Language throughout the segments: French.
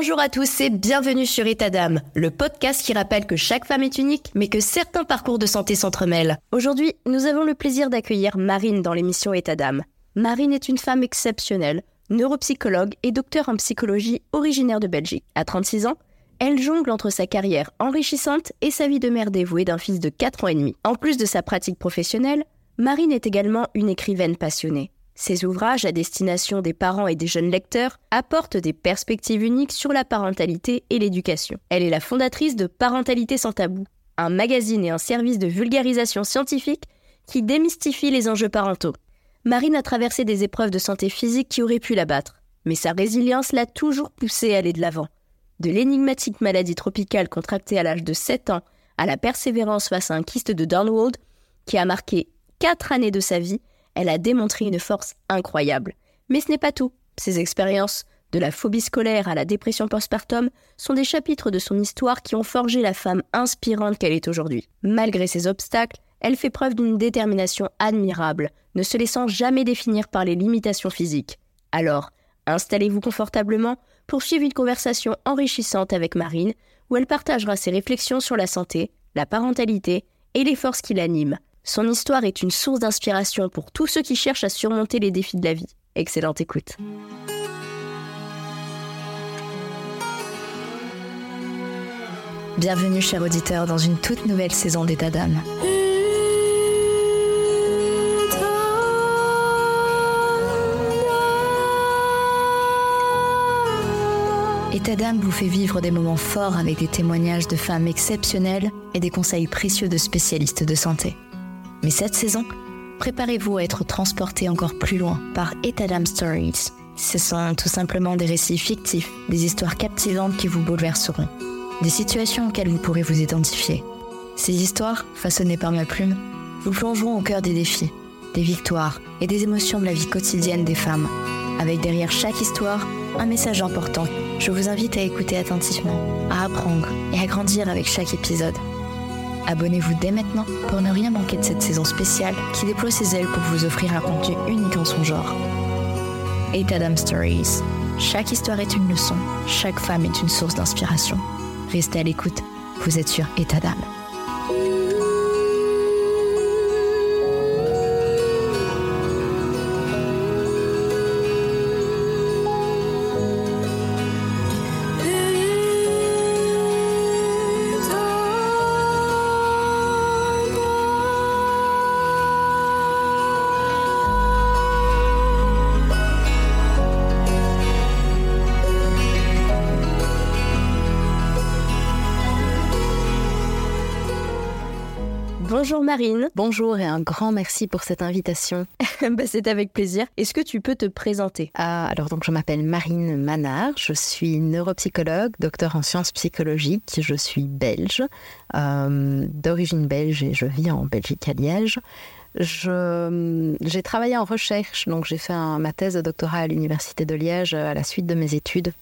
Bonjour à tous et bienvenue sur État d'âme, le podcast qui rappelle que chaque femme est unique, mais que certains parcours de santé s'entremêlent. Aujourd'hui, nous avons le plaisir d'accueillir Marine dans l'émission État d'âme. Marine est une femme exceptionnelle, neuropsychologue et docteur en psychologie originaire de Belgique. À 36 ans, elle jongle entre sa carrière enrichissante et sa vie de mère dévouée d'un fils de 4 ans et demi. En plus de sa pratique professionnelle, Marine est également une écrivaine passionnée. Ses ouvrages à destination des parents et des jeunes lecteurs apportent des perspectives uniques sur la parentalité et l'éducation. Elle est la fondatrice de Parentalité sans tabou, un magazine et un service de vulgarisation scientifique qui démystifie les enjeux parentaux. Marine a traversé des épreuves de santé physique qui auraient pu l'abattre, mais sa résilience l'a toujours poussée à aller de l'avant. De l'énigmatique maladie tropicale contractée à l'âge de 7 ans à la persévérance face à un kyste de Downwald qui a marqué 4 années de sa vie, elle a démontré une force incroyable. Mais ce n'est pas tout. Ses expériences, de la phobie scolaire à la dépression postpartum, sont des chapitres de son histoire qui ont forgé la femme inspirante qu'elle est aujourd'hui. Malgré ces obstacles, elle fait preuve d'une détermination admirable, ne se laissant jamais définir par les limitations physiques. Alors, installez-vous confortablement pour suivre une conversation enrichissante avec Marine, où elle partagera ses réflexions sur la santé, la parentalité et les forces qui l'animent, son histoire est une source d'inspiration pour tous ceux qui cherchent à surmonter les défis de la vie. Excellente écoute. Bienvenue, chers auditeurs, dans une toute nouvelle saison d'État d'âme. État d'âme vous fait vivre des moments forts avec des témoignages de femmes exceptionnelles et des conseils précieux de spécialistes de santé. Mais cette saison, préparez-vous à être transporté encore plus loin par Etadam Stories. Ce sont tout simplement des récits fictifs, des histoires captivantes qui vous bouleverseront, des situations auxquelles vous pourrez vous identifier. Ces histoires, façonnées par ma plume, vous plongeront au cœur des défis, des victoires et des émotions de la vie quotidienne des femmes, avec derrière chaque histoire un message important. Je vous invite à écouter attentivement, à apprendre et à grandir avec chaque épisode. Abonnez-vous dès maintenant pour ne rien manquer de cette saison spéciale qui déploie ses ailes pour vous offrir un contenu unique en son genre. Etadam Stories. Chaque histoire est une leçon, chaque femme est une source d'inspiration. Restez à l'écoute, vous êtes sur Etadam. Marine. Bonjour et un grand merci pour cette invitation. bah, C'est avec plaisir. Est-ce que tu peux te présenter? Ah, Alors donc je m'appelle Marine Manard, je suis neuropsychologue, docteur en sciences psychologiques, je suis belge, euh, d'origine belge et je vis en Belgique à Liège. J'ai travaillé en recherche, donc j'ai fait ma thèse de doctorat à l'Université de Liège à la suite de mes études.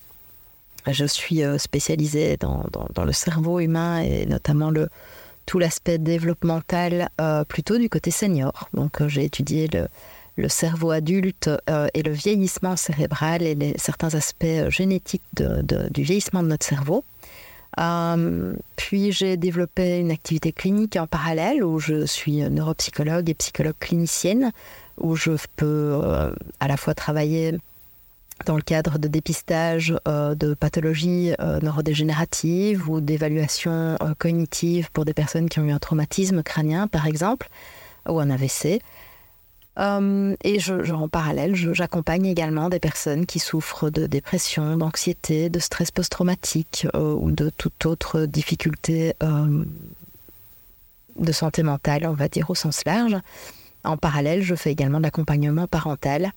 Je suis euh, spécialisée dans, dans le cerveau humain et notamment le, tout l'aspect développemental euh, plutôt du côté senior. Donc euh, j'ai étudié le, cerveau adulte euh, et le vieillissement cérébral et certains aspects génétiques du vieillissement de notre cerveau. puis j'ai développé une activité clinique en parallèle où je suis neuropsychologue et psychologue clinicienne, où je peux à la fois travailler dans le cadre de dépistage euh, de pathologies euh, neurodégénératives ou d'évaluation euh, cognitive pour des personnes qui ont eu un traumatisme crânien, par exemple, ou un AVC. et je, en parallèle, j'accompagne également des personnes qui souffrent de dépression, d'anxiété, de stress post-traumatique ou de toute autre difficulté de santé mentale, on va dire au sens large. En parallèle, je fais également de l'accompagnement parental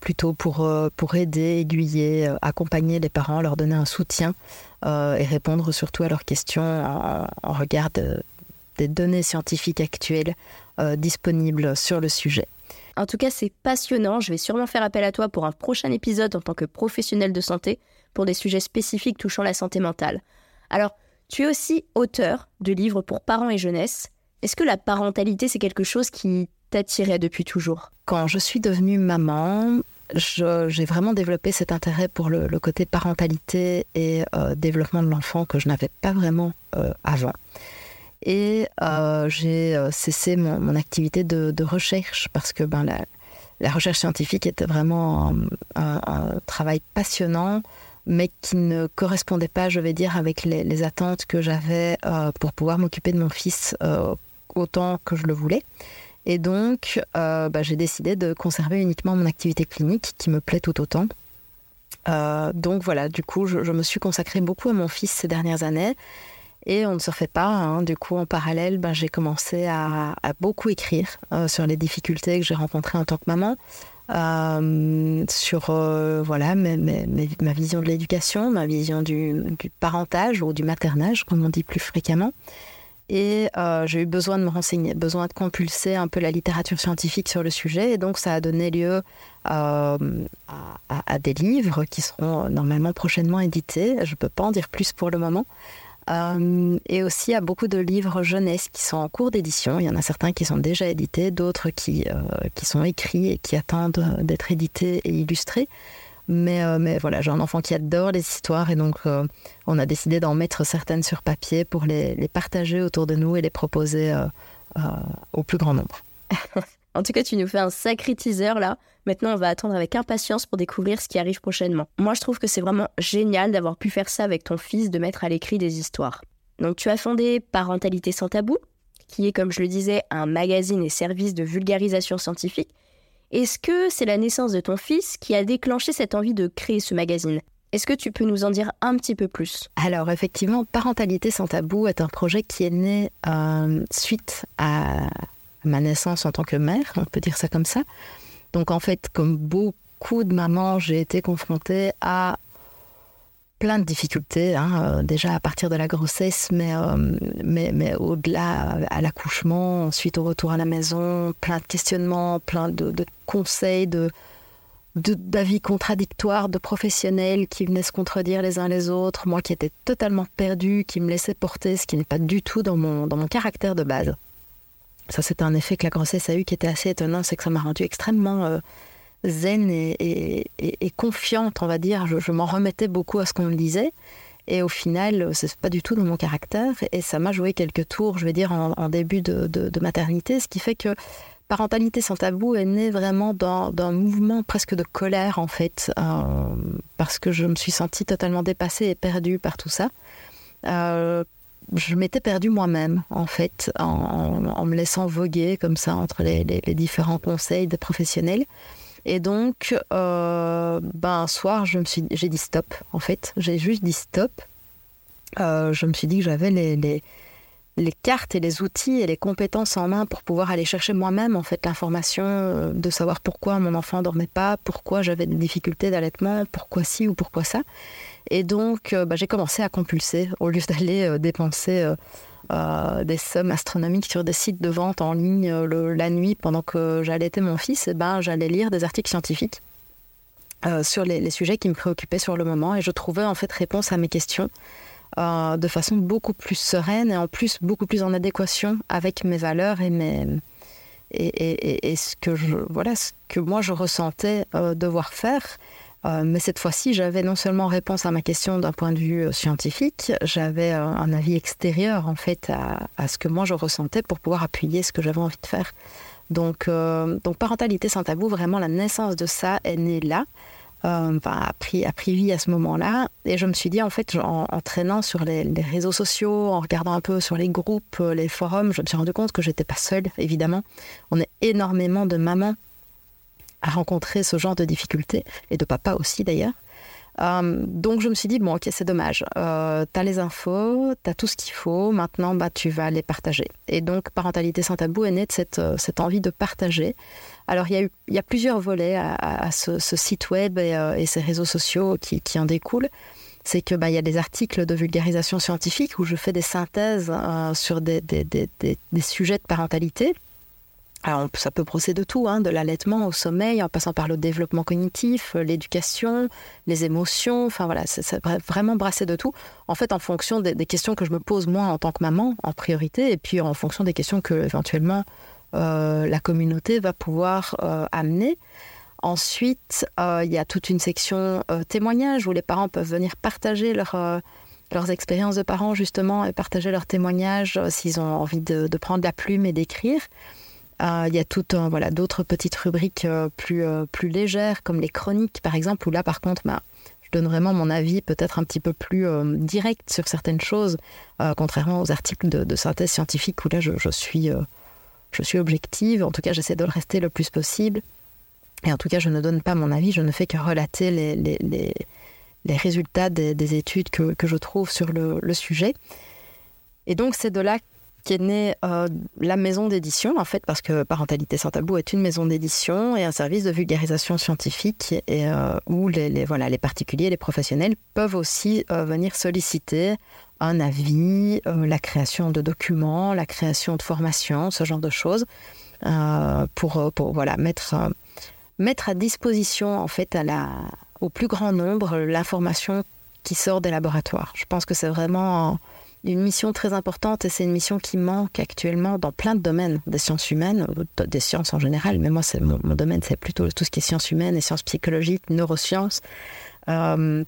plutôt pour, euh, pour aider, aiguiller, euh, accompagner les parents, leur donner un soutien euh, et répondre surtout à leurs questions en, regard des données scientifiques actuelles disponibles sur le sujet. En tout cas, c'est passionnant. Je vais sûrement faire appel à toi pour un prochain épisode en tant que professionnel de santé pour des sujets spécifiques touchant la santé mentale. Alors, tu es aussi auteur de livres pour parents et jeunesse. Est-ce que la parentalité, c'est quelque chose qui t'attirait depuis toujours Quand je suis devenue maman, j'ai vraiment développé cet intérêt pour le, côté parentalité et euh, développement de l'enfant que je n'avais pas vraiment euh, avant. Et euh, j'ai cessé mon, activité de, recherche parce que ben, la, recherche scientifique était vraiment un, travail passionnant, mais qui ne correspondait pas, je vais dire, avec les attentes que j'avais pour pouvoir m'occuper de mon fils autant que je le voulais. Et donc, euh, bah, j'ai décidé de conserver uniquement mon activité clinique qui me plaît tout autant. Euh, donc voilà, du coup, je, me suis consacrée beaucoup à mon fils ces dernières années. Et on ne se refait pas. Hein. Du coup, en parallèle, bah, j'ai commencé à, beaucoup écrire euh, sur les difficultés que j'ai rencontrées en tant que maman, sur voilà ma vision de l'éducation, ma vision du, du, parentage ou du maternage, comme on dit plus fréquemment. Et euh, j'ai eu besoin de me renseigner, besoin de compulser un peu la littérature scientifique sur le sujet. Et donc, ça a donné lieu euh, à, des livres qui seront normalement prochainement édités. Je ne peux pas en dire plus pour le moment. Euh, et aussi à beaucoup de livres jeunesse qui sont en cours d'édition. Il y en a certains qui sont déjà édités, d'autres qui, qui sont écrits et qui attendent d'être édités et illustrés. Mais, euh, mais voilà, j'ai un enfant qui adore les histoires et donc euh, on a décidé d'en mettre certaines sur papier pour les, les, partager autour de nous et les proposer euh, au plus grand nombre. en tout cas, tu nous fais un sacré teaser là. Maintenant, on va attendre avec impatience pour découvrir ce qui arrive prochainement. Moi, je trouve que c'est vraiment génial d'avoir pu faire ça avec ton fils, de mettre à l'écrit des histoires. Donc, tu as fondé Parentalité sans tabou, qui est, comme je le disais, un magazine et service de vulgarisation scientifique est-ce que c'est la naissance de ton fils qui a déclenché cette envie de créer ce magazine? Est-ce que tu peux nous en dire un petit peu plus? Alors effectivement, Parentalité sans tabou est un projet qui est né euh, suite à ma naissance en tant que mère, on peut dire ça comme ça. Donc en fait, comme beaucoup de mamans, j'ai été confrontée à plein de difficultés, hein, euh, déjà à partir de la grossesse, mais, euh, mais, mais au-delà, à l'accouchement, ensuite au retour à la maison, plein de questionnements, plein de, conseils, de, d'avis contradictoires de professionnels qui venaient se contredire les uns les autres, moi qui étais totalement perdue, qui me laissait porter, ce qui n'est pas du tout dans mon, dans mon caractère de base. Ça, c'est un effet que la grossesse a eu qui était assez étonnant, c'est que ça m'a rendu extrêmement euh, zen et, confiante, on va dire. Je, m'en remettais beaucoup à ce qu'on me disait. Et au final, c'est pas du tout dans mon caractère. Et ça m'a joué quelques tours, je vais dire, en, début de, maternité. Ce qui fait que Parentalité sans tabou est né vraiment d'un mouvement presque de colère, en fait. Euh, parce que je me suis sentie totalement dépassée et perdue par tout ça. Euh, je m'étais perdue moi-même, en fait, en, me laissant voguer comme ça entre les différents conseils des professionnels. Et donc, euh, ben, un soir, je me suis, j'ai dit stop, en fait. J'ai juste dit stop. Euh, je me suis dit que j'avais les, les, les, cartes et les outils et les compétences en main pour pouvoir aller chercher moi-même, en fait, l'information euh, de savoir pourquoi mon enfant dormait pas, pourquoi j'avais des difficultés d'allaitement, pourquoi ci ou pourquoi ça. Et donc, ben, j'ai commencé à compulser au lieu d'aller dépenser euh, des sommes astronomiques sur des sites de vente en ligne euh, la nuit pendant que j'allaitais mon fils, eh ben, j'allais lire des articles scientifiques euh, sur les, sujets qui me préoccupaient sur le moment et je trouvais en fait réponse à mes questions de façon beaucoup plus sereine et en plus beaucoup plus en adéquation avec mes valeurs et mes et, et ce que voilà ce que moi je ressentais devoir faire mais cette fois-ci, j'avais non seulement réponse à ma question d'un point de vue euh, scientifique, j'avais euh, un avis extérieur en fait à, ce que moi je ressentais pour pouvoir appuyer ce que j'avais envie de faire. Donc, donc parentalité sans tabou, vraiment la naissance de ça est née là. Enfin, a pris, a pris vie à ce moment-là. Et je me suis dit, en fait, en, traînant sur les, les, réseaux sociaux, en regardant un peu sur les groupes, les forums, je me suis rendu compte que j'étais pas seule, évidemment. On est énormément de mamans à rencontrer ce genre de difficultés, et de papa aussi d'ailleurs. Euh, donc je me suis dit, bon ok, c'est dommage, euh, tu as les infos, tu as tout ce qu'il faut, maintenant bah, tu vas les partager. Et donc Parentalité sans tabou est née de cette, euh, cette envie de partager. Alors il y a, plusieurs volets à, ce, site web et, et, ces réseaux sociaux qui, en découlent. C'est que bah, y a des articles de vulgarisation scientifique où je fais des synthèses sur des, des sujets de parentalité alors, ça peut procéder de tout, hein, de l'allaitement au sommeil, en passant par le développement cognitif, euh, l'éducation, les émotions. Enfin voilà, c'est vraiment brasser de tout. En fait, en fonction des, questions que je me pose moi en tant que maman, en priorité, et puis en fonction des questions que éventuellement euh, la communauté va pouvoir euh, amener. ensuite, il y a toute une section témoignages où les parents peuvent venir partager leur leurs expériences de parents justement et partager leurs témoignages s'ils ont envie de, prendre la plume et d'écrire. Euh, il y a voilà d'autres petites rubriques euh, plus plus légères comme les chroniques par exemple où là par contre bah, je donne vraiment mon avis peut-être un petit peu plus direct sur certaines choses contrairement aux articles de, synthèse scientifique où là je, suis je suis objective en tout cas j'essaie de le rester le plus possible et en tout cas je ne donne pas mon avis je ne fais que relater les, les les résultats des, études que, je trouve sur le, sujet. Et donc, c'est de là qu'est née euh, la maison d'édition, en fait, parce que Parentalité sans tabou est une maison d'édition et un service de vulgarisation scientifique et, euh, où les, voilà, les particuliers, les professionnels peuvent aussi euh, venir solliciter un avis, la création de documents, la création de formations, ce genre de choses, pour, pour voilà, mettre, mettre à disposition, en fait, à la, au plus grand nombre l'information qui sort des laboratoires. Je pense que c'est vraiment une mission très importante et c'est une mission qui manque actuellement dans plein de domaines des sciences humaines, des sciences en général, mais moi, c'est mon, domaine, c'est plutôt tout ce qui est sciences humaines et sciences psychologiques, neurosciences. Euh,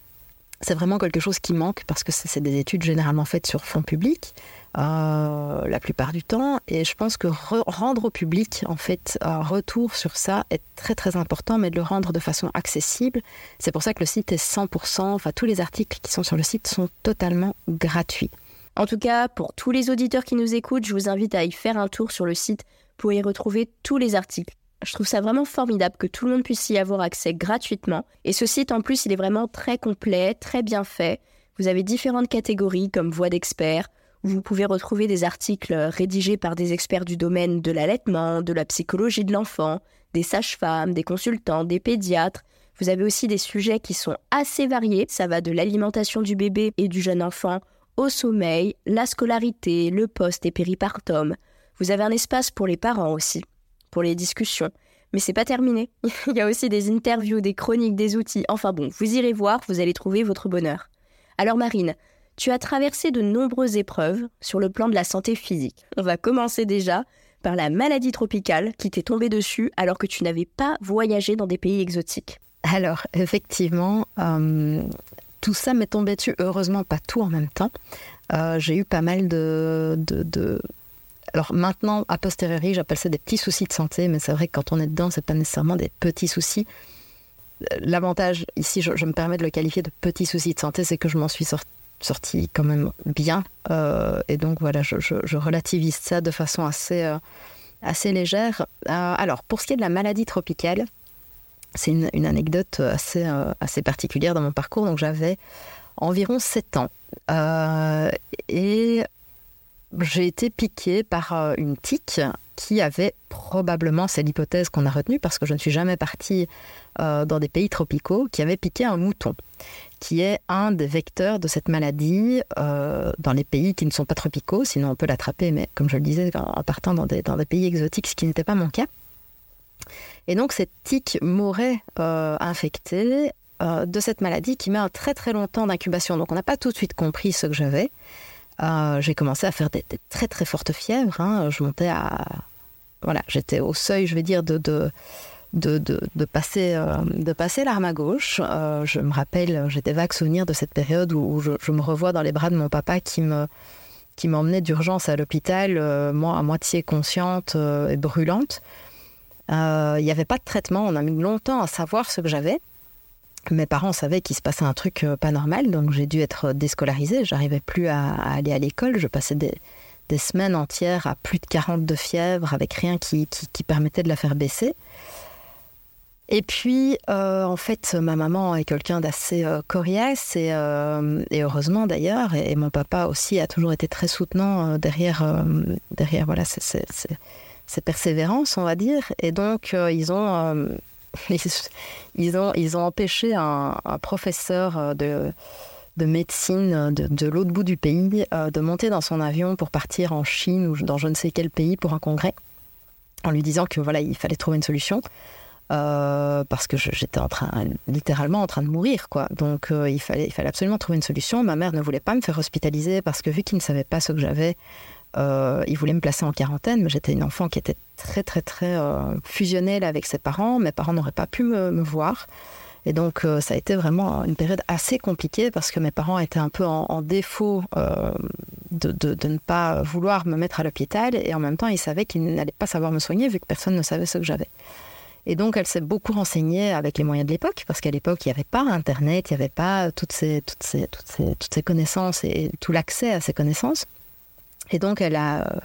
c'est vraiment quelque chose qui manque parce que c'est des études généralement faites sur fond public euh, la plupart du temps et je pense que rendre au public en fait un retour sur ça est très très important mais de le rendre de façon accessible c'est pour ça que le site est 100% enfin tous les articles qui sont sur le site sont totalement gratuits en tout cas pour tous les auditeurs qui nous écoutent je vous invite à y faire un tour sur le site pour y retrouver tous les articles je trouve ça vraiment formidable que tout le monde puisse y avoir accès gratuitement. Et ce site, en plus, il est vraiment très complet, très bien fait. Vous avez différentes catégories comme voix d'experts, vous pouvez retrouver des articles rédigés par des experts du domaine de l'allaitement, de la psychologie de l'enfant, des sages-femmes, des consultants, des pédiatres. Vous avez aussi des sujets qui sont assez variés. Ça va de l'alimentation du bébé et du jeune enfant au sommeil, la scolarité, le poste et péripartum. Vous avez un espace pour les parents aussi pour les discussions. Mais c'est pas terminé. Il y a aussi des interviews, des chroniques, des outils. Enfin bon, vous irez voir, vous allez trouver votre bonheur. Alors Marine, tu as traversé de nombreuses épreuves sur le plan de la santé physique. On va commencer déjà par la maladie tropicale qui t'est tombée dessus alors que tu n'avais pas voyagé dans des pays exotiques. Alors effectivement, euh, tout ça m'est tombé dessus. Heureusement pas tout en même temps. Euh, j'ai eu pas mal de, alors maintenant, a posteriori, j'appelle ça des petits soucis de santé, mais c'est vrai que quand on est dedans, c'est pas nécessairement des petits soucis. L'avantage ici, je, me permets de le qualifier de petits soucis de santé, c'est que je m'en suis sorti quand même bien. Euh, et donc voilà, je, relativise ça de façon assez, euh, assez légère. Euh, alors, pour ce qui est de la maladie tropicale, c'est une, anecdote assez, assez particulière dans mon parcours. Donc j'avais environ 7 ans. et j'ai été piquée par euh, une tique qui avait probablement, c'est l'hypothèse qu'on a retenue parce que je ne suis jamais partie euh, dans des pays tropicaux, qui avait piqué un mouton, qui est un des vecteurs de cette maladie euh, dans les pays qui ne sont pas tropicaux, sinon on peut l'attraper, mais comme je le disais, en partant dans des pays exotiques, ce qui n'était pas mon cas. Et donc cette tique m'aurait infecté de cette maladie qui met un très très longtemps d'incubation. Donc on n'a pas tout de suite compris ce que j'avais. Euh, j'ai commencé à faire des, très très fortes fièvres. Hein. Je montais à. Voilà, j'étais au seuil, je vais dire, de, de, de, de, passer, euh, passer l'arme à gauche. Euh, je me rappelle, j'étais vague souvenir de cette période où, je, me revois dans les bras de mon papa qui me qui m'emmenait d'urgence à l'hôpital, moi à moitié consciente et brûlante. Il n'y avait pas de traitement, on a mis longtemps à savoir ce que j'avais mes parents savaient qu'il se passait un truc euh, pas normal, donc j'ai dû être déscolarisée. J'arrivais plus à, aller à l'école. Je passais des, semaines entières à plus de 40 de fièvre avec rien qui, permettait de la faire baisser. Et puis, euh, en fait, ma maman est quelqu'un d'assez euh, coriace et, heureusement d'ailleurs, et, mon papa aussi a toujours été très soutenant derrière, derrière voilà, persévérances, on va dire. Et donc, ils ont ils, ont, ils ont empêché un, professeur euh, de, de médecine de, l'autre bout du pays euh, de monter dans son avion pour partir en Chine ou dans je ne sais quel pays pour un congrès, en lui disant que voilà, il fallait trouver une solution. Euh, parce que j'étais littéralement en train de mourir, quoi. Donc il fallait, il fallait absolument trouver une solution. Ma mère ne voulait pas me faire hospitaliser parce que vu qu'il ne savait pas ce que j'avais, il voulait me placer en quarantaine, mais j'étais une enfant qui était très, très, très fusionnelle avec ses parents. Mes parents n'auraient pas pu me voir. Et donc, euh, ça a été vraiment une période assez compliquée parce que mes parents étaient un peu en, défaut euh, de, ne pas vouloir me mettre à l'hôpital. Et en même temps, ils savaient qu'ils n'allaient pas savoir me soigner vu que personne ne savait ce que j'avais. Et donc, elle s'est beaucoup renseignée avec les moyens de l'époque, parce qu'à l'époque, il n'y avait pas Internet, il n'y avait pas toutes ces, toutes, ces, toutes, ces, toutes ces connaissances et tout l'accès à ces connaissances. Et donc, elle a,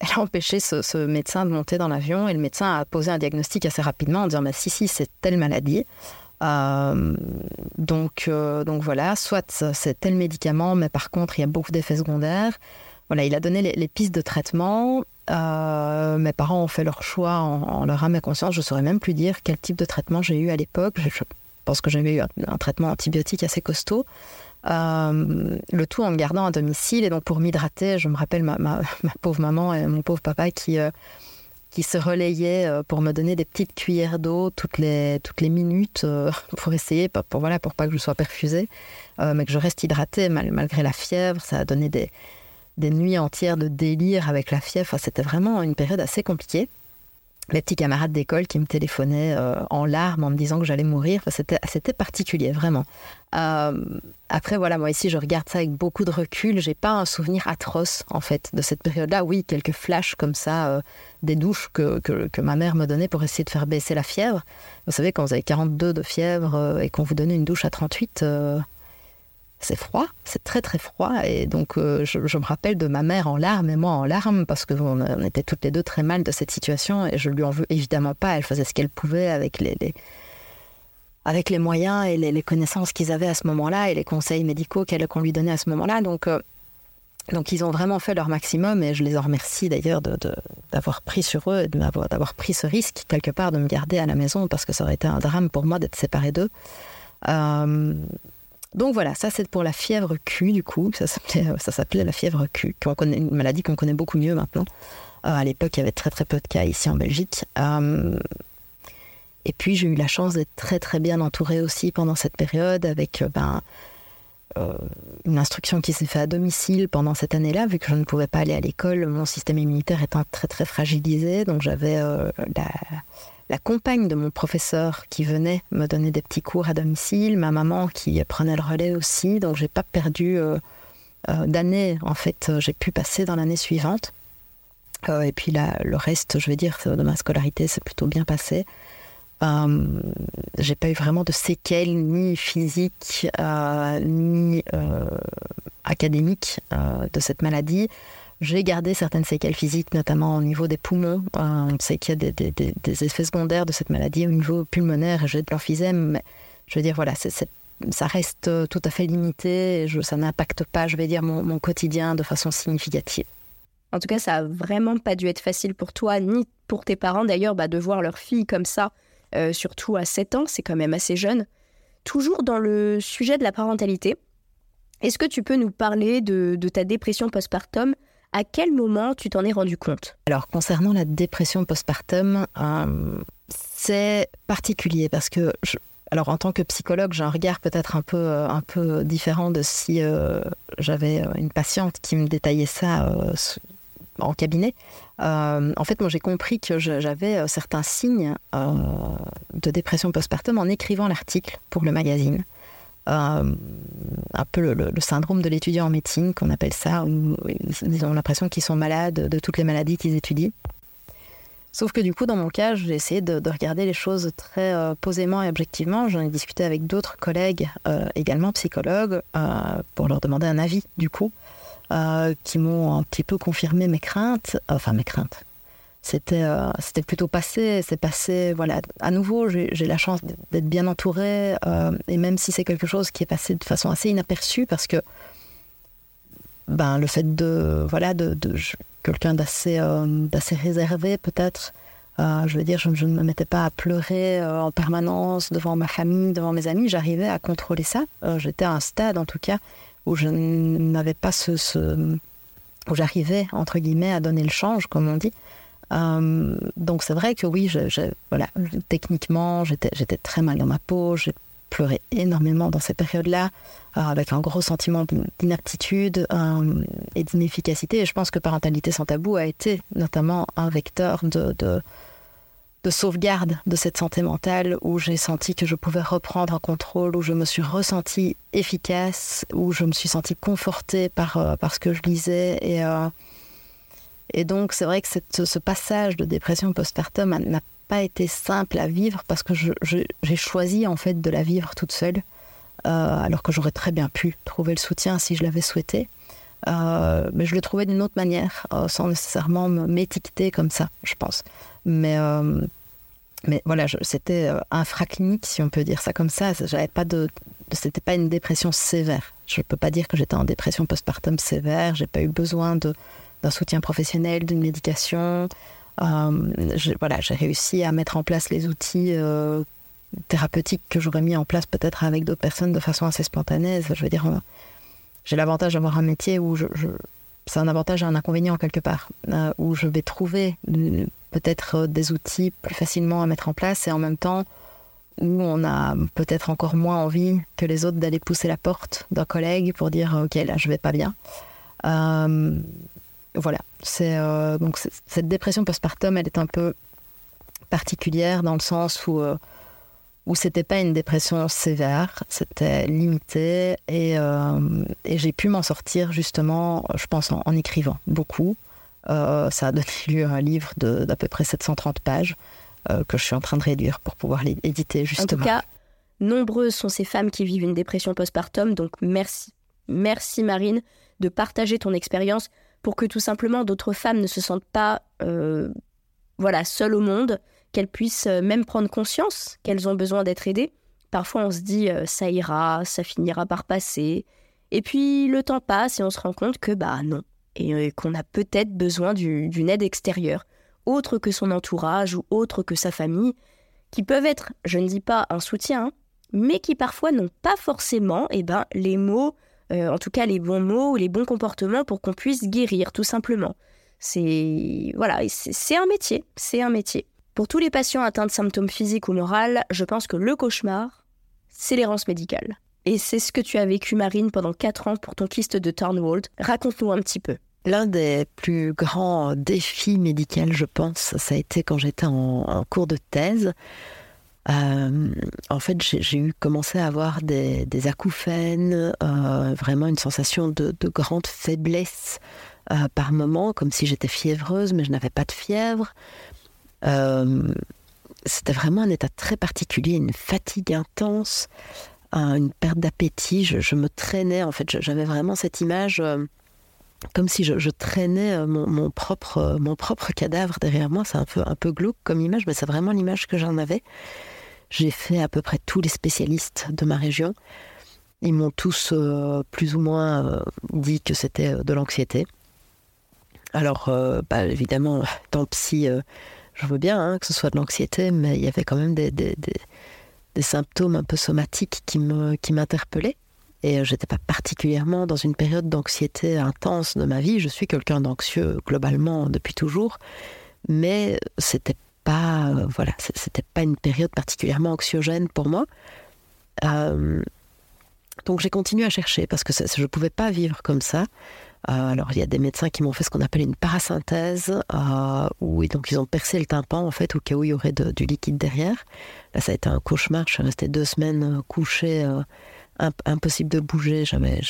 elle a empêché ce, médecin de monter dans l'avion, et le médecin a posé un diagnostic assez rapidement en disant bah, Si, si, c'est telle maladie. Euh, donc, euh, donc voilà, soit c'est tel médicament, mais par contre, il y a beaucoup d'effets secondaires. Voilà, il a donné les, pistes de traitement. Euh, mes parents ont fait leur choix en, leur âme et conscience. Je ne saurais même plus dire quel type de traitement j'ai eu à l'époque. Je, pense que j'avais eu un, traitement antibiotique assez costaud. Le tout en me gardant à domicile. Et donc, pour m'hydrater, je me rappelle ma, pauvre maman et mon pauvre papa qui, qui se relayait euh, pour me donner des petites cuillères d'eau toutes les, toutes les minutes euh, pour essayer, pour, voilà, pour pas que je sois perfusée, euh, mais que je reste hydratée malgré la fièvre. Ça a donné des, des nuits entières de délire avec la fièvre. c'était vraiment une période assez compliquée mes petits camarades d'école qui me téléphonaient euh, en larmes en me disant que j'allais mourir. c'était, c'était particulier, vraiment. Euh, après, voilà, moi ici, je regarde ça avec beaucoup de recul. J'ai pas un souvenir atroce, en fait, de cette période-là. Oui, quelques flashs comme ça, euh, des douches que, que, que, ma mère me donnait pour essayer de faire baisser la fièvre. Vous savez, quand vous avez 42 de fièvre et qu'on vous donnait une douche à 38, c'est froid, c'est très très froid. Et donc, euh, je, me rappelle de ma mère en larmes et moi en larmes parce qu'on on était toutes les deux très mal de cette situation et je lui en veux évidemment pas. Elle faisait ce qu'elle pouvait avec les, avec les moyens et les, connaissances qu'ils avaient à ce moment-là et les conseils médicaux qu'on lui donnait à ce moment-là. Donc, euh, donc, ils ont vraiment fait leur maximum et je les en remercie d'ailleurs d'avoir pris sur eux et d'avoir pris ce risque quelque part de me garder à la maison parce que ça aurait été un drame pour moi d'être séparée d'eux. Euh, donc voilà, ça c'est pour la fièvre Q du coup, ça s'appelait, la fièvre Q, une maladie qu'on connaît beaucoup mieux maintenant. Euh, à l'époque, il y avait très très peu de cas ici en Belgique. Euh, et puis j'ai eu la chance d'être très très bien entourée aussi pendant cette période avec euh, ben, une instruction qui s'est faite à domicile pendant cette année-là, vu que je ne pouvais pas aller à l'école, mon système immunitaire étant très très fragilisé, donc j'avais la la compagne de mon professeur qui venait me donner des petits cours à domicile, ma maman qui prenait le relais aussi, donc j'ai pas perdu euh, euh, d'année en fait, j'ai pu passer dans l'année suivante. Euh, et puis là, le reste, je vais dire, de ma scolarité, c'est plutôt bien passé. j'ai pas eu vraiment de séquelles ni physiques ni académiques de cette maladie. J'ai gardé certaines séquelles physiques, notamment au niveau des poumons. Euh, on sait qu'il y a des, effets secondaires de cette maladie au niveau pulmonaire. J'ai de l'emphysème, mais je veux dire, voilà, ça reste tout à fait limité. Ça n'impacte pas, je vais dire, mon, quotidien de façon significative. En tout cas, ça a vraiment pas dû être facile pour toi, ni pour tes parents d'ailleurs, bah, de voir leur fille comme ça, euh, surtout à 7 ans, c'est quand même assez jeune. Toujours dans le sujet de la parentalité, est-ce que tu peux nous parler de ta dépression postpartum à quel moment tu t'en es rendu compte? Alors, concernant la dépression postpartum, euh, c'est particulier parce que, alors en tant que psychologue, j'ai un regard peut-être un peu, euh, un peu différent de si euh, j'avais une patiente qui me détaillait ça en cabinet. en fait, moi, j'ai compris que j'avais certains signes de dépression postpartum en écrivant l'article pour le magazine. Euh, un peu le, syndrome de l'étudiant en médecine, qu'on appelle ça, où ils ont l'impression qu'ils sont malades de toutes les maladies qu'ils étudient. Sauf que du coup, dans mon cas, j'ai essayé de, regarder les choses très euh, posément et objectivement. J'en ai discuté avec d'autres collègues, euh, également psychologues, pour leur demander un avis, du coup, qui m'ont un petit peu confirmé mes craintes, enfin mes craintes, c'était euh, c'était plutôt passé. C'est passé, voilà. À nouveau, j'ai la chance d'être bien entourée, euh, et même si c'est quelque chose qui est passé de façon assez inaperçue, parce que ben le fait de voilà de, quelqu'un d'assez euh, d'assez réservé peut-être. je veux dire, je, ne me mettais pas à pleurer en permanence devant ma famille, devant mes amis. J'arrivais à contrôler ça. J'étais à un stade, en tout cas, où je n'avais pas ce où j'arrivais entre guillemets à donner le change, comme on dit. Euh, donc c'est vrai que oui, voilà, techniquement, j'étais très mal dans ma peau, pleuré énormément dans ces périodes-là, avec un gros sentiment d'inaptitude et d'inefficacité. Et je pense que Parentalité sans tabou a été notamment un vecteur de, de, sauvegarde de cette santé mentale, où j'ai senti que je pouvais reprendre un contrôle, où je me suis ressentie efficace, où je me suis sentie confortée par, par ce que je lisais. Et, et donc, c'est vrai que ce passage de dépression postpartum n'a pas été simple à vivre parce que j'ai choisi en fait de la vivre toute seule, euh, alors que j'aurais très bien pu trouver le soutien si je l'avais souhaité. Euh, mais je le trouvais d'une autre manière, euh, sans nécessairement m'étiqueter comme ça, je pense. Mais, mais voilà, c'était infraclinique, si on peut dire ça comme ça. J'avais pas de, c'était pas une dépression sévère. Je ne peux pas dire que j'étais en dépression postpartum sévère. J'ai pas eu besoin de d'un soutien professionnel, d'une médication. Euh, voilà, j'ai réussi à mettre en place les outils euh, thérapeutiques que j'aurais mis en place peut-être avec d'autres personnes de façon assez spontanée. Je veux dire, euh, j'ai l'avantage d'avoir un métier où je, c'est un avantage et un inconvénient quelque part, où je vais trouver peut-être des outils plus facilement à mettre en place et en même temps où on a peut-être encore moins envie que les autres d'aller pousser la porte d'un collègue pour dire ok là je vais pas bien. Voilà, c'est euh, donc cette dépression postpartum, elle est un peu particulière dans le sens où euh, où c'était pas une dépression sévère, c'était limité et, euh, et j'ai pu m'en sortir justement, je pense en, écrivant beaucoup. ça a donné lieu à un livre d'à peu près 730 pages que je suis en train de réduire pour pouvoir l'éditer justement. En tout cas, nombreuses sont ces femmes qui vivent une dépression postpartum, donc merci, merci Marine de partager ton expérience pour que tout simplement d'autres femmes ne se sentent pas euh, voilà, seules au monde, qu'elles puissent euh, même prendre conscience qu'elles ont besoin d'être aidées. Parfois on se dit euh, ça ira, ça finira par passer. Et puis le temps passe et on se rend compte que bah non. Et qu'on a peut-être besoin d'une aide extérieure, autre que son entourage ou autre que sa famille, qui peuvent être, je ne dis pas un soutien, mais qui parfois n'ont pas forcément eh ben, les mots euh, en tout cas les bons mots les bons comportements pour qu'on puisse guérir, tout simplement. C'est voilà, c'est un métier, c'est un métier. Pour tous les patients atteints de symptômes physiques ou moraux, je pense que le cauchemar, c'est l'errance médicale. Et c'est ce que tu as vécu, Marine, pendant 4 ans pour ton kyste de Turnwald. Raconte-nous un petit peu. L'un des plus grands défis médicaux, je pense, ça a été quand j'étais en, cours de thèse. Euh, en fait, j'ai eu commencé à avoir des, acouphènes, euh, vraiment une sensation de, grande faiblesse euh, par moment, comme si j'étais fiévreuse, mais je n'avais pas de fièvre. C'était vraiment un état très particulier, une fatigue intense, une perte d'appétit. Je, me traînais, en fait, j'avais vraiment cette image comme si je, traînais mon, propre, cadavre derrière moi. C'est un peu, un peu glauque comme image, mais c'est vraiment l'image que j'en avais. J'ai fait à peu près tous les spécialistes de ma région. Ils m'ont tous euh, plus ou moins euh, dit que c'était euh, de l'anxiété. Alors, bah, évidemment, tant psy, je veux bien hein, que ce soit de l'anxiété, mais il y avait quand même des, des, symptômes un peu somatiques qui m'interpellaient. Qui et j'étais pas particulièrement dans une période d'anxiété intense de ma vie. Je suis quelqu'un d'anxieux globalement depuis toujours, mais c'était pas, euh, voilà, c'était pas une période particulièrement anxiogène pour moi. Euh, donc j'ai continué à chercher parce que je ne pouvais pas vivre comme ça. Euh, alors il y a des médecins qui m'ont fait ce qu'on appelle une parasynthèse, où et donc ils ont percé le tympan en fait au cas où il y aurait du liquide derrière. Là ça a été un cauchemar. Je suis restée deux semaines couchée, impossible de bouger. J'avais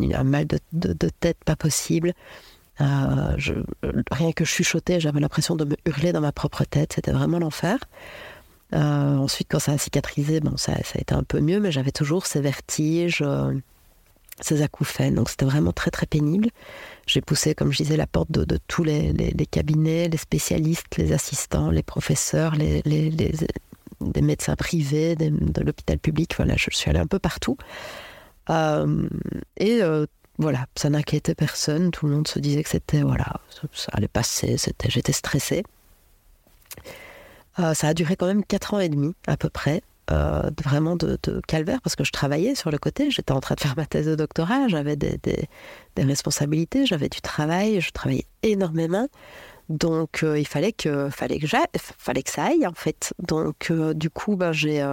un mal de, de, tête pas possible. Euh, rien que chuchoter, j'avais l'impression de me hurler dans ma propre tête. C'était vraiment l'enfer. Euh, ensuite, quand ça a cicatrisé, bon, ça, a été un peu mieux, mais j'avais toujours ces vertiges, euh, ces acouphènes. Donc c'était vraiment très très pénible. J'ai poussé, comme je disais, la porte de, tous les, cabinets, les spécialistes, les assistants, les professeurs, les, médecins privés, de l'hôpital public. Voilà, je suis allée un peu partout. et voilà, ça n'inquiétait personne. Tout le monde se disait que c'était, voilà, ça, allait passer. C'était, j'étais stressée. Euh, ça a duré quand même quatre ans et demi à peu près, euh, vraiment de, calvaire parce que je travaillais sur le côté. J'étais en train de faire ma thèse de doctorat, j'avais des, responsabilités, j'avais du travail, je travaillais énormément. Donc euh, il fallait que, fallait que, que ça aille en fait. Donc du coup, ben, j'ai,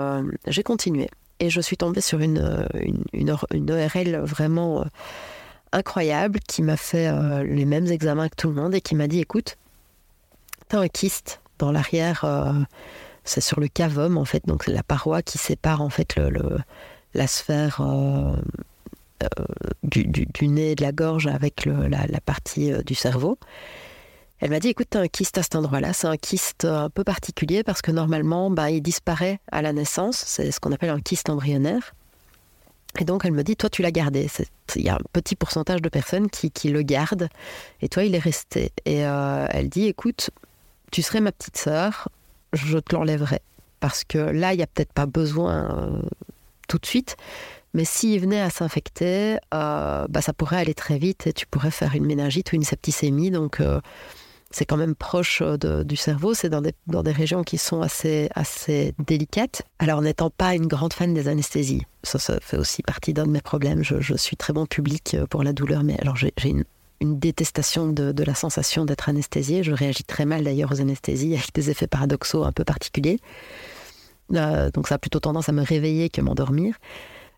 continué. et je suis tombée sur une, une, ORL vraiment incroyable qui m'a fait euh, les mêmes examens que tout le monde et qui m'a dit écoute, t'as un kyste dans l'arrière, euh, c'est sur le cavum en fait, donc la paroi qui sépare en fait le, la sphère du, du, nez et de la gorge avec la, la, partie du cerveau. Elle m'a dit, écoute, tu as un kyste à cet endroit-là. C'est un kyste un peu particulier parce que normalement, bah, il disparaît à la naissance. C'est ce qu'on appelle un kyste embryonnaire. Et donc, elle me dit, toi, tu l'as gardé. Il y a un petit pourcentage de personnes qui, le gardent. Et toi, il est resté. Et euh, elle dit, écoute, tu serais ma petite sœur, je te l'enlèverai. Parce que là, il n'y a peut-être pas besoin euh, tout de suite. Mais s'il venait à s'infecter, euh, bah, ça pourrait aller très vite et tu pourrais faire une méningite ou une septicémie. Donc, c'est quand même proche euh, du cerveau, c'est dans des, dans des régions qui sont assez, assez délicates. Alors, n'étant pas une grande fan des anesthésies, ça, fait aussi partie d'un de mes problèmes. Je, suis très bon public euh, pour la douleur, mais alors j'ai une, une, détestation de, de, la sensation d'être anesthésié. Je réagis très mal d'ailleurs aux anesthésies avec des effets paradoxaux un peu particuliers. Euh, donc, ça a plutôt tendance à me réveiller que m'endormir.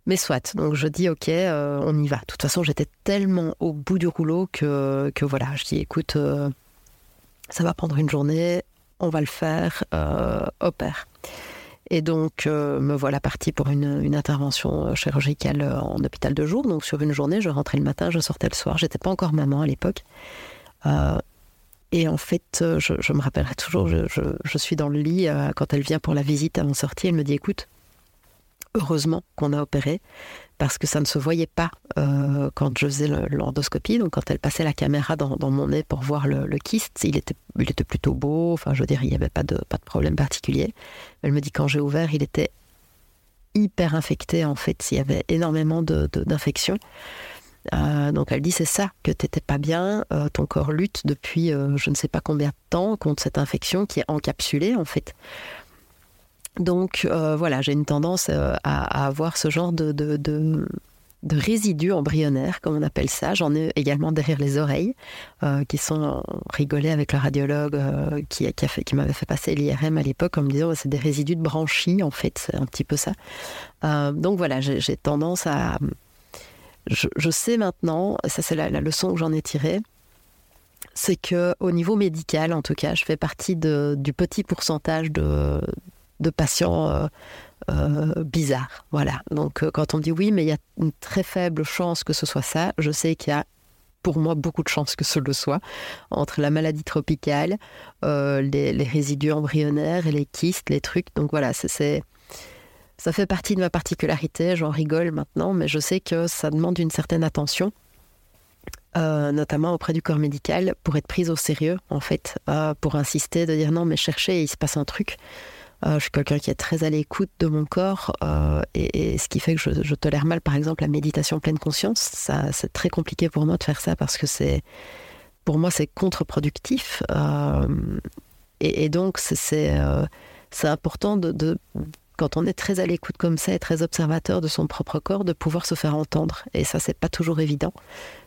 Mais soit, donc je dis ok, on y va. De toute façon, j'étais tellement au bout du rouleau que, que voilà, je dis écoute, ça va prendre une journée, on va le faire, euh, opère. Et donc, euh, me voilà partie pour une, intervention chirurgicale en hôpital de jour. Donc, sur une journée, je rentrais le matin, je sortais le soir. J'étais pas encore maman à l'époque. Euh, et en fait, je, me rappellerai toujours, je, je, suis dans le lit quand elle vient pour la visite à mon sortie. Elle me dit Écoute, heureusement qu'on a opéré parce que ça ne se voyait pas euh, quand je faisais l'endoscopie. Donc, quand elle passait la caméra dans, mon nez pour voir le, kyste, il était, plutôt beau. Enfin, je veux dire, il n'y avait pas de, de problème particulier. Elle me dit quand j'ai ouvert, il était hyper infecté. En fait, il y avait énormément d'infections. Euh, donc elle dit c'est ça que t'étais pas bien, euh, ton corps lutte depuis je ne sais pas combien de temps contre cette infection qui est encapsulée en fait. Donc euh, voilà, j'ai une tendance euh, à, avoir ce genre de, de, résidus embryonnaires, comme on appelle ça. J'en ai également derrière les oreilles, euh, qui sont rigolés avec le radiologue qui, qui, m'avait fait passer l'IRM à l'époque en me disant c'est des résidus de branchies, en fait, c'est un petit peu ça. donc voilà, j'ai tendance à... Je, sais maintenant, ça c'est la, la leçon que j'en ai tirée, c'est que au niveau médical, en tout cas, je fais partie du petit pourcentage de, de patients euh, euh, bizarres. Voilà. Donc euh, quand on dit oui, mais il y a une très faible chance que ce soit ça, je sais qu'il y a pour moi beaucoup de chances que ce le soit, entre la maladie tropicale, les, résidus embryonnaires et les kystes, les trucs. Donc voilà, c'est ça fait partie de ma particularité, j'en rigole maintenant, mais je sais que ça demande une certaine attention, notamment auprès du corps médical, pour être prise au sérieux, en fait, pour insister, de dire non, mais cherchez, il se passe un truc. Euh, je suis quelqu'un qui est très à l'écoute de mon corps euh, et, ce qui fait que je, tolère mal, par exemple, la méditation pleine conscience. Ça, c'est très compliqué pour moi de faire ça parce que c'est, pour moi, c'est contre-productif. Euh, et, donc, c'est, important de, quand on est très à l'écoute comme ça et très observateur de son propre corps, de pouvoir se faire entendre. Et ça, c'est pas toujours évident.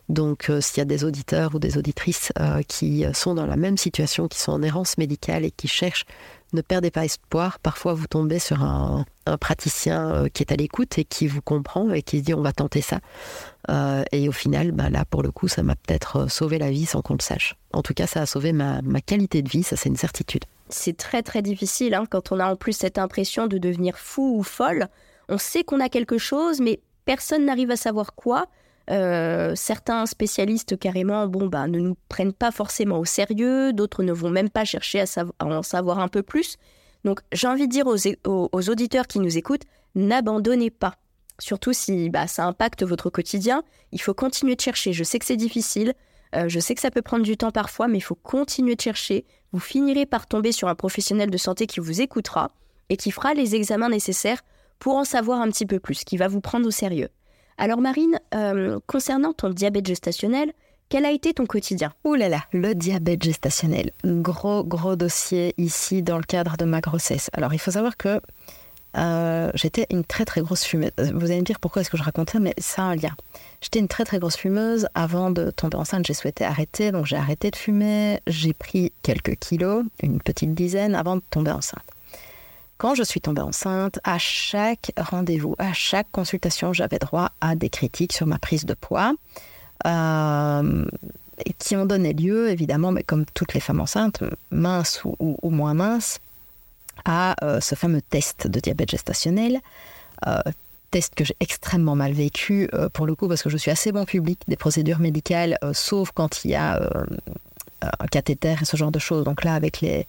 Donc, s'il y a des auditeurs ou des auditrices qui sont dans la même situation, qui sont en errance médicale et qui cherchent ne perdez pas espoir. Parfois, vous tombez sur un, praticien euh, qui est à l'écoute et qui vous comprend et qui se dit on va tenter ça. Euh, et au final, bah, là, pour le coup, ça m'a peut-être euh, sauvé la vie sans qu'on le sache. En tout cas, ça a sauvé ma, qualité de vie, ça c'est une certitude. C'est très très difficile hein, quand on a en plus cette impression de devenir fou ou folle. On sait qu'on a quelque chose, mais personne n'arrive à savoir quoi. Euh, certains spécialistes carrément bon, bah, ne nous prennent pas forcément au sérieux, d'autres ne vont même pas chercher à, en savoir un peu plus. Donc j'ai envie de dire aux, auditeurs qui nous écoutent, n'abandonnez pas. Surtout si bah, ça impacte votre quotidien, il faut continuer de chercher. Je sais que c'est difficile, euh, je sais que ça peut prendre du temps parfois, mais il faut continuer de chercher. Vous finirez par tomber sur un professionnel de santé qui vous écoutera et qui fera les examens nécessaires pour en savoir un petit peu plus, qui va vous prendre au sérieux. Alors Marine, euh, concernant ton diabète gestationnel, quel a été ton quotidien? Ouh là là, le diabète gestationnel. Gros, gros dossier ici dans le cadre de ma grossesse. Alors, il faut savoir que euh, j'étais une très, très grosse fumeuse. Vous allez me dire pourquoi est-ce que je raconte ça, mais ça a un lien. J'étais une très, très grosse fumeuse. Avant de tomber enceinte, j'ai souhaité arrêter. Donc, j'ai arrêté de fumer. J'ai pris quelques kilos, une petite dizaine, avant de tomber enceinte. Quand je suis tombée enceinte, à chaque rendez-vous, à chaque consultation, j'avais droit à des critiques sur ma prise de poids. Euh, qui ont donné lieu, évidemment, mais comme toutes les femmes enceintes, minces ou, moins minces, à euh, ce fameux test de diabète gestationnel. Euh, test que j'ai extrêmement mal vécu, pour le coup, parce que je suis assez bon public des procédures médicales, sauf quand il y a un cathéter et ce genre de choses. Donc là, avec les,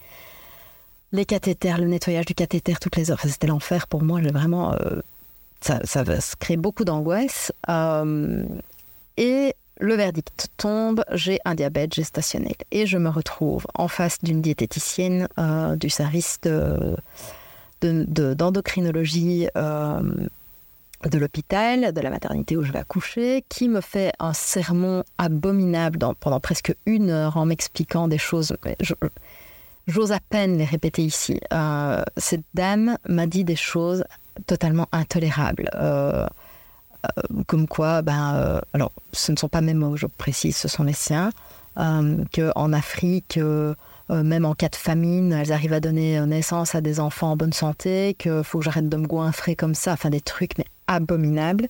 les cathéters, le nettoyage du cathéter toutes les heures, c'était l'enfer pour moi. Vraiment, ça, ça crée beaucoup d'angoisse. et le verdict tombe, j'ai un diabète gestationnel et je me retrouve en face d'une diététicienne euh, du service d'endocrinologie de, euh, de l'hôpital, de la maternité où je vais accoucher, qui me fait un sermon abominable pendant presque une heure en m'expliquant des choses. J'ose à peine les répéter ici. Euh, cette dame m'a dit des choses totalement intolérables. Euh, comme quoi, ben, euh, alors ce ne sont pas mes mots, je précise, ce sont les siens, euh, qu'en Afrique, même en cas de famine, elles arrivent à donner naissance à des enfants en bonne santé, qu'il faut que j'arrête de me goinfrer comme ça, enfin des trucs mais abominables.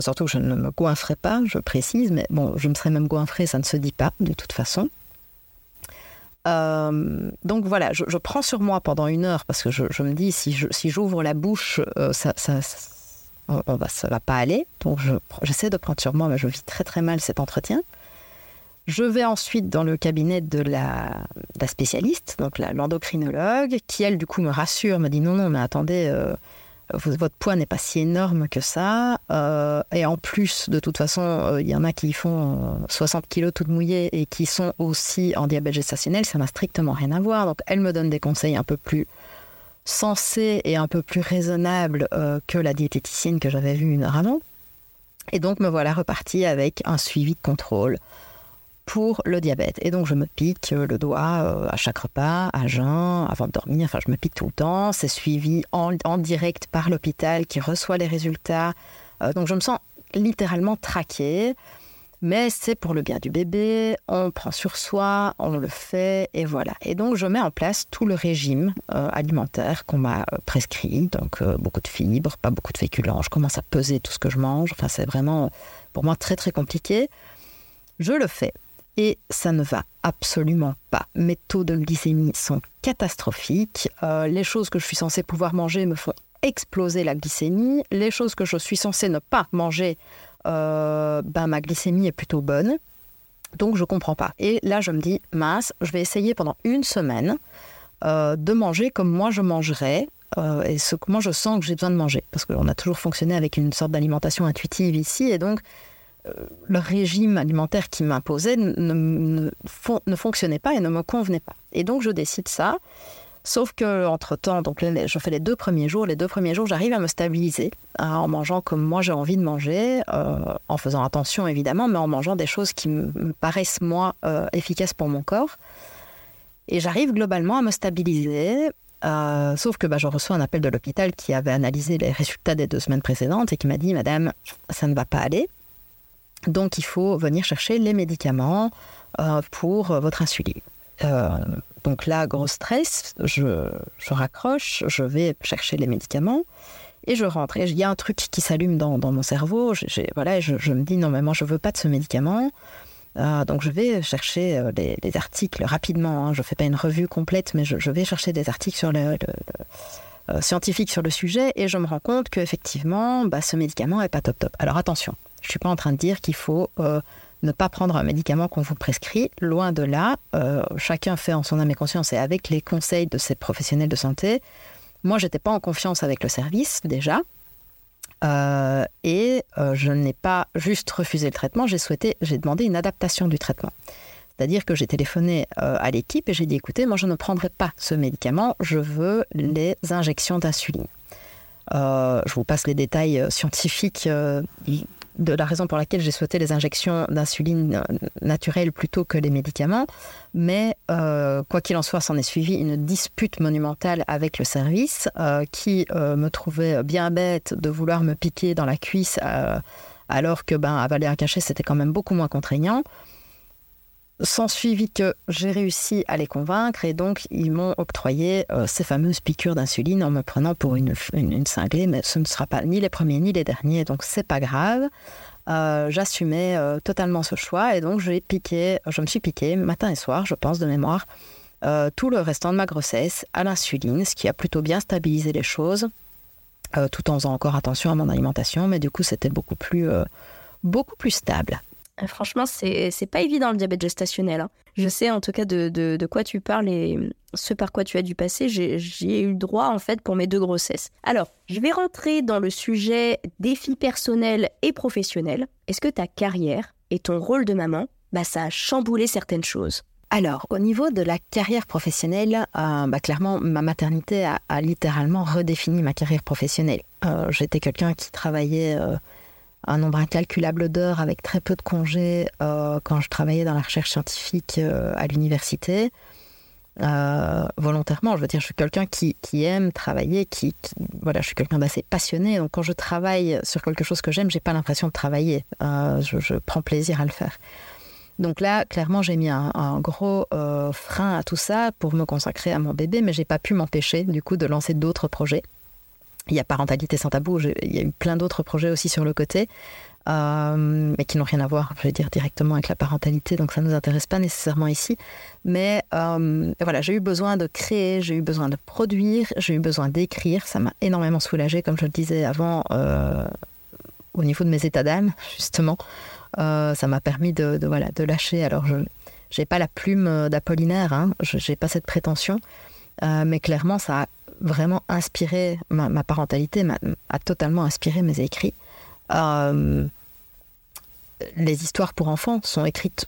surtout que je ne me goinfrerai pas, je précise, mais bon, je me serais même goinfrée, ça ne se dit pas de toute façon. Donc voilà, je, prends sur moi pendant une heure parce que je, me dis si j'ouvre la bouche, ça, on, va, ça va pas aller. Donc j'essaie de prendre sur moi, mais je vis très très mal cet entretien. Je vais ensuite dans le cabinet de la, spécialiste, donc l'endocrinologue, qui elle du coup me rassure, me dit non non mais attendez, euh, votre poids n'est pas si énorme que ça, euh, et en plus de toute façon euh, il y en a qui font 60 kilos toutes mouillées et qui sont aussi en diabète gestationnel, ça n'a strictement rien à voir. Donc elle me donne des conseils un peu plus sensé et un peu plus raisonnable euh, que la diététicienne que j'avais vue une heure avant. Et donc me voilà reparti avec un suivi de contrôle pour le diabète. Et donc je me pique le doigt euh, à chaque repas, à jeun, avant de dormir. Enfin, je me pique tout le temps. C'est suivi en, direct par l'hôpital qui reçoit les résultats. Euh, donc je me sens littéralement traquée mais c'est pour le bien du bébé, on prend sur soi, on le fait, et voilà. Et donc je mets en place tout le régime euh, alimentaire qu'on m'a euh, prescrit, donc euh, beaucoup de fibres, pas beaucoup de féculents, je commence à peser tout ce que je mange, enfin c'est vraiment pour moi très très compliqué. Je le fais. Et ça ne va absolument pas. Mes taux de glycémie sont catastrophiques. les choses que je suis censée pouvoir manger me font exploser la glycémie. Les choses que je suis censée ne pas manger euh, ben, ma glycémie est plutôt bonne. Donc je comprends pas. Et là, je me dis, mince, je vais essayer pendant une semaine euh, de manger comme moi je mangerais euh, et ce que moi je sens que j'ai besoin de manger. Parce qu'on a toujours fonctionné avec une sorte d'alimentation intuitive ici. Et donc, le régime alimentaire qui m'imposait ne, fonctionnait pas et ne me convenait pas. Et donc, je décide ça. Sauf que entre temps, donc je fais les deux premiers jours. Les deux premiers jours, j'arrive à me stabiliser hein, en mangeant comme moi j'ai envie de manger, euh, en faisant attention évidemment, mais en mangeant des choses qui me paraissent moi euh, efficaces pour mon corps. Et j'arrive globalement à me stabiliser. Euh, sauf que bah, je reçois un appel de l'hôpital qui avait analysé les résultats des deux semaines précédentes et qui m'a dit Madame, ça ne va pas aller. Donc il faut venir chercher les médicaments pour votre insuline. Donc là, gros stress, je, raccroche, je vais chercher les médicaments et je rentre. Et il y a un truc qui s'allume dans, mon cerveau. voilà, je, me dis non, moi, je veux pas de ce médicament. Euh, donc je vais chercher euh, les, articles rapidement. Hein. Je ne fais pas une revue complète, mais je, vais chercher des articles euh, scientifiques sur le sujet et je me rends compte qu'effectivement, bah, ce médicament est pas top top. Alors attention, je suis pas en train de dire qu'il faut ne pas prendre un médicament qu'on vous prescrit. Loin de là, euh, chacun fait en son âme et conscience et avec les conseils de ces professionnels de santé. Moi, j'étais pas en confiance avec le service déjà. Euh, et euh, je n'ai pas juste refusé le traitement, j'ai souhaité, j'ai demandé une adaptation du traitement. C'est-à-dire que j'ai téléphoné à l'équipe et j'ai dit écoutez, moi je ne prendrai pas ce médicament, je veux les injections d'insuline. je vous passe les détails scientifiques de la raison pour laquelle j'ai souhaité les injections d'insuline euh, naturelle plutôt que les médicaments. Mais euh, quoi qu'il en soit, s'en est suivi une dispute monumentale avec le service euh, qui me trouvait bien bête de vouloir me piquer dans la cuisse alors que ben, avaler un cachet, c'était quand même beaucoup moins contraignant. Sans suivi que j'ai réussi à les convaincre et donc ils m'ont octroyé euh, ces fameuses piqûres d'insuline en me prenant pour une, une, cinglée, mais ce ne sera pas ni les premiers ni les derniers, donc c'est pas grave. Euh, j'assumais euh, totalement ce choix et donc j'ai piqué, je me suis piqué matin et soir, je pense de mémoire, tout le restant de ma grossesse à l'insuline, ce qui a plutôt bien stabilisé les choses, tout en faisant encore attention à mon alimentation, mais du coup c'était beaucoup plus, beaucoup plus stable. Euh, franchement, c'est pas évident le diabète gestationnel. Hein. Je sais en tout cas de, de, quoi tu parles et ce par quoi tu as dû passer. J'ai eu droit en fait pour mes deux grossesses. Alors, je vais rentrer dans le sujet défis personnels et professionnels. Est-ce que ta carrière et ton rôle de maman, bah, ça a chamboulé certaines choses? Alors, au niveau de la carrière professionnelle, euh, bah, clairement, ma maternité a, littéralement redéfini ma carrière professionnelle. Euh, j'étais quelqu'un qui travaillait un nombre incalculable d'heures avec très peu de congés euh, quand je travaillais dans la recherche scientifique euh, à l'université. Euh, volontairement, je veux dire, je suis quelqu'un qui, aime travailler, qui, voilà, je suis quelqu'un d'assez passionné. Donc, quand je travaille sur quelque chose que j'aime, j'ai pas l'impression de travailler. Je, prends plaisir à le faire. Donc là, clairement, j'ai mis un, un gros frein à tout ça pour me consacrer à mon bébé, mais j'ai pas pu m'empêcher du coup de lancer d'autres projets. Il y a Parentalité sans tabou, il y a eu plein d'autres projets aussi sur le côté, euh, mais qui n'ont rien à voir, je vais dire, directement avec la parentalité, donc ça ne nous intéresse pas nécessairement ici. Mais euh, voilà, j'ai eu besoin de créer, j'ai eu besoin de produire, j'ai eu besoin d'écrire, ça m'a énormément soulagée, comme je le disais avant, euh, au niveau de mes états d'âme, justement. ça m'a permis de, voilà, de lâcher. Alors, je n'ai pas la plume d'Apollinaire, hein, je n'ai pas cette prétention, mais clairement, ça a vraiment inspiré ma, parentalité, a totalement inspiré mes écrits. Euh, les histoires pour enfants sont écrites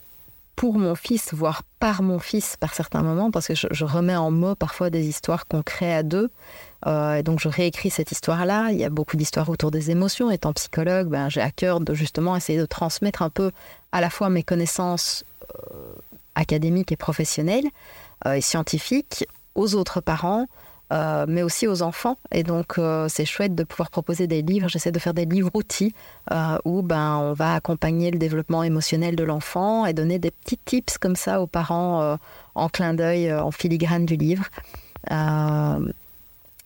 pour mon fils, voire par mon fils par certains moments, parce que je, remets en mots parfois des histoires qu'on crée à deux. Euh, et donc je réécris cette histoire-là. Il y a beaucoup d'histoires autour des émotions. Étant psychologue, ben, j'ai à cœur de justement essayer de transmettre un peu à la fois mes connaissances euh, académiques et professionnelles et scientifiques aux autres parents, euh, mais aussi aux enfants. Et donc, euh, c'est chouette de pouvoir proposer des livres. J'essaie de faire des livres-outils euh, où ben, on va accompagner le développement émotionnel de l'enfant et donner des petits tips comme ça aux parents en clin d'œil, en filigrane du livre.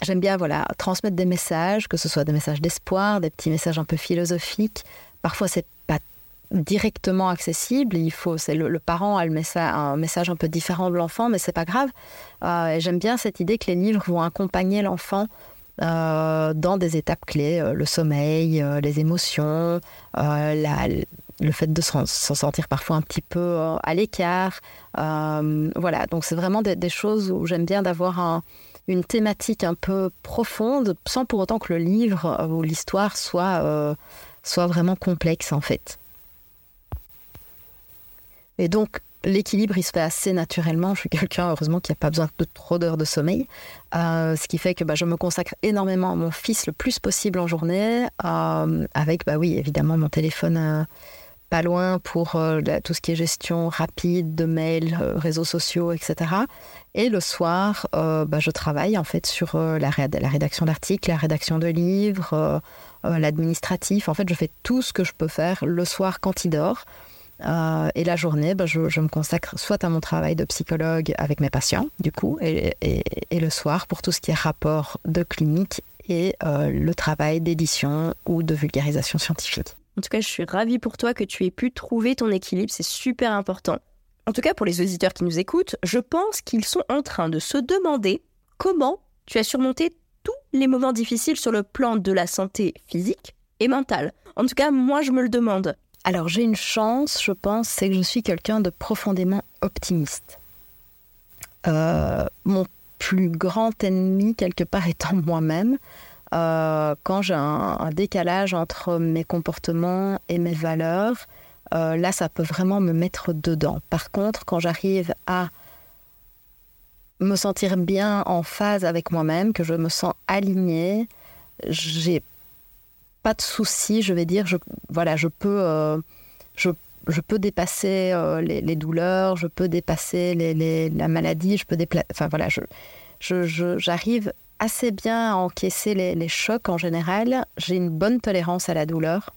J'aime bien voilà, transmettre des messages, que ce soit des messages d'espoir, des petits messages un peu philosophiques. Parfois, c'est pas directement accessible. Il faut, c'est le, parent a le un message un peu différent de l'enfant, mais c'est pas grave. Euh, j'aime bien cette idée que les livres vont accompagner l'enfant euh, dans des étapes clés, euh, le sommeil, les émotions, le fait de s'en sentir parfois un petit peu à l'écart. voilà, donc c'est vraiment des, choses où j'aime bien d'avoir une thématique un peu profonde, sans pour autant que le livre ou l'histoire soit, soit vraiment complexe en fait. Et donc, l'équilibre, il se fait assez naturellement. Je suis quelqu'un, heureusement, qui n'a pas besoin de trop d'heures de sommeil. Euh, ce qui fait que bah, je me consacre énormément à mon fils le plus possible en journée, euh, avec, bah oui, évidemment, mon téléphone euh, pas loin pour tout ce qui est gestion rapide de mails, réseaux sociaux, etc. Et le soir, bah, je travaille en fait sur la, la, rédaction d'articles, la rédaction de livres, l'administratif. En fait, je fais tout ce que je peux faire le soir quand il dort. Euh, et la journée, ben, je, me consacre soit à mon travail de psychologue avec mes patients, du coup, et, le soir pour tout ce qui est rapport de clinique et euh, le travail d'édition ou de vulgarisation scientifique. En tout cas, je suis ravie pour toi que tu aies pu trouver ton équilibre, c'est super important. En tout cas, pour les auditeurs qui nous écoutent, je pense qu'ils sont en train de se demander comment tu as surmonté tous les moments difficiles sur le plan de la santé physique et mentale. En tout cas, moi, je me le demande. Alors j'ai une chance, je pense, c'est que je suis quelqu'un de profondément optimiste. Euh, mon plus grand ennemi, quelque part, étant moi-même. Euh, quand j'ai un, décalage entre mes comportements et mes valeurs, euh, là, ça peut vraiment me mettre dedans. Par contre, quand j'arrive à me sentir bien en phase avec moi-même, que je me sens alignée, j'ai pas de souci, je vais dire, je, voilà, je peux, euh, je, peux dépasser euh, les, douleurs, je peux dépasser la maladie, je peux enfin voilà, je, j'arrive assez bien à encaisser les, chocs en général. J'ai une bonne tolérance à la douleur.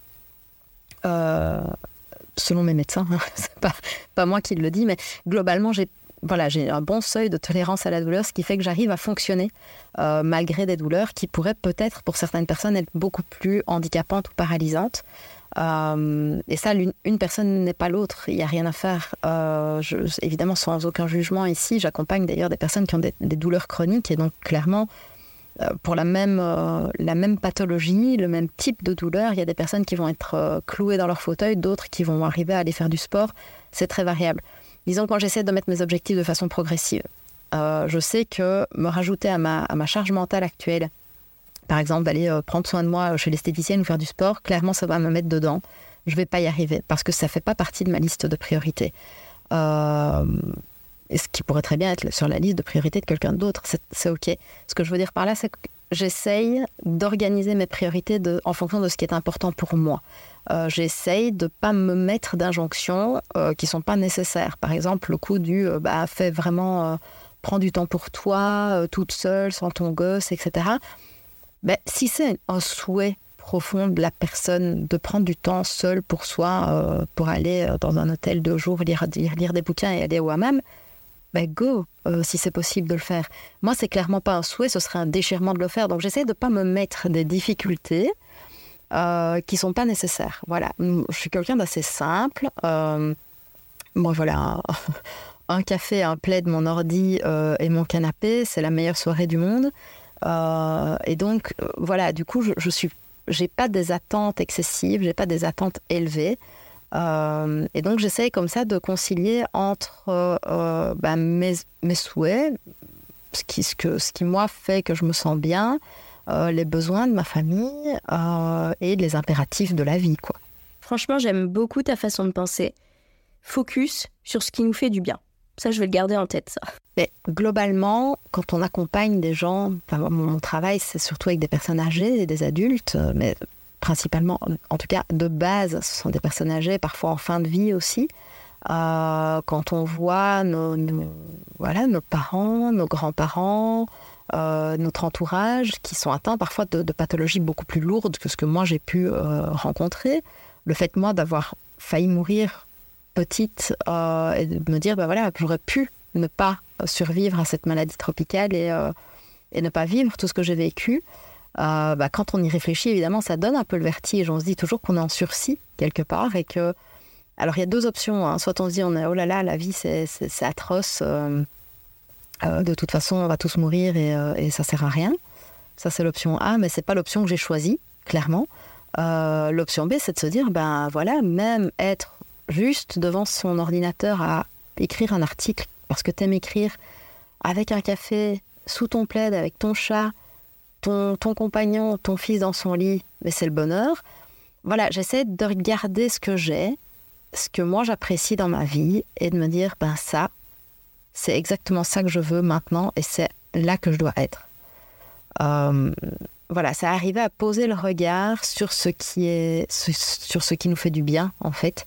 Euh, selon mes médecins, hein, c'est pas, pas moi qui le dis, mais globalement, j'ai voilà, j'ai un bon seuil de tolérance à la douleur, ce qui fait que j'arrive à fonctionner euh, malgré des douleurs qui pourraient peut-être, pour certaines personnes, être beaucoup plus handicapantes ou paralysantes. Euh, et ça, une, personne n'est pas l'autre, il n'y a rien à faire. Euh, évidemment, sans aucun jugement ici, j'accompagne d'ailleurs des personnes qui ont des, douleurs chroniques et donc clairement, pour la même, la même pathologie, le même type de douleur, il y a des personnes qui vont être clouées dans leur fauteuil, d'autres qui vont arriver à aller faire du sport. C'est très variable. Disons, quand j'essaie de mettre mes objectifs de façon progressive, euh, je sais que me rajouter à ma, charge mentale actuelle, par exemple d'aller euh, prendre soin de moi chez l'esthéticienne ou faire du sport, clairement ça va me mettre dedans. Je ne vais pas y arriver parce que ça ne fait pas partie de ma liste de priorités. Euh, ce qui pourrait très bien être sur la liste de priorités de quelqu'un d'autre, c'est OK. Ce que je veux dire par là, c'est que j'essaye d'organiser mes priorités en fonction de ce qui est important pour moi. Euh, j'essaye de pas me mettre d'injonctions euh, qui sont pas nécessaires. Par exemple, le coup du euh, bah, vraiment, prends du temps pour toi, toute seule, sans ton gosse, etc. Ben, si c'est un souhait profond de la personne de prendre du temps seule pour soi, pour aller dans un hôtel deux jours, lire, lire, des bouquins et aller au hammam, ben go, si c'est possible de le faire. Moi, c'est clairement pas un souhait, ce serait un déchirement de le faire. Donc, j'essaie de ne pas me mettre des difficultés euh, qui sont pas nécessaires. Voilà, je suis quelqu'un d'assez simple. Euh, bon, voilà, un, café, un plaid, mon ordi euh, et mon canapé, c'est la meilleure soirée du monde. et donc, voilà, du coup, je, je suis, j'ai pas des attentes excessives, j'ai pas des attentes élevées. et donc, j'essaye comme ça de concilier entre bah, mes, souhaits, ce qui, ce, ce qui, moi, fait que je me sens bien, euh, les besoins de ma famille euh, et les impératifs de la vie. Quoi. Franchement, j'aime beaucoup ta façon de penser. Focus sur ce qui nous fait du bien. Ça, je vais le garder en tête, ça. Mais globalement, quand on accompagne des gens, mon travail, c'est surtout avec des personnes âgées et des adultes, mais principalement, en tout cas, de base, ce sont des personnes âgées, parfois en fin de vie aussi. Euh, quand on voit nos, voilà, nos parents, nos grands-parents, euh, notre entourage qui sont atteints parfois de, pathologies beaucoup plus lourdes que ce que moi j'ai pu euh, rencontrer. Le fait, moi, d'avoir failli mourir petite euh, et de me dire, ben voilà, j'aurais pu ne pas survivre à cette maladie tropicale et, et ne pas vivre tout ce que j'ai vécu. Bah, quand on y réfléchit, évidemment, ça donne un peu le vertige. On se dit toujours qu'on est en sursis quelque part et que. Alors, il y a deux options. Hein. Soit on se dit, oh là là, la vie, c'est atroce. De toute façon, on va tous mourir et, euh, et ça sert à rien. Ça, c'est l'option A, mais c'est pas l'option que j'ai choisie, clairement. Euh, l'option B, c'est de se dire, ben voilà, même être juste devant son ordinateur à écrire un article, parce que t'aimes écrire avec un café, sous ton plaid, avec ton chat, ton, ton compagnon, ton fils dans son lit, mais c'est le bonheur. Voilà, j'essaie de regarder ce que j'ai, ce que moi j'apprécie dans ma vie, et de me dire, ben ça, c'est exactement ça que je veux maintenant et c'est là que je dois être. Euh, voilà, ça arrivé à poser le regard sur ce qui est, sur ce qui nous fait du bien en fait.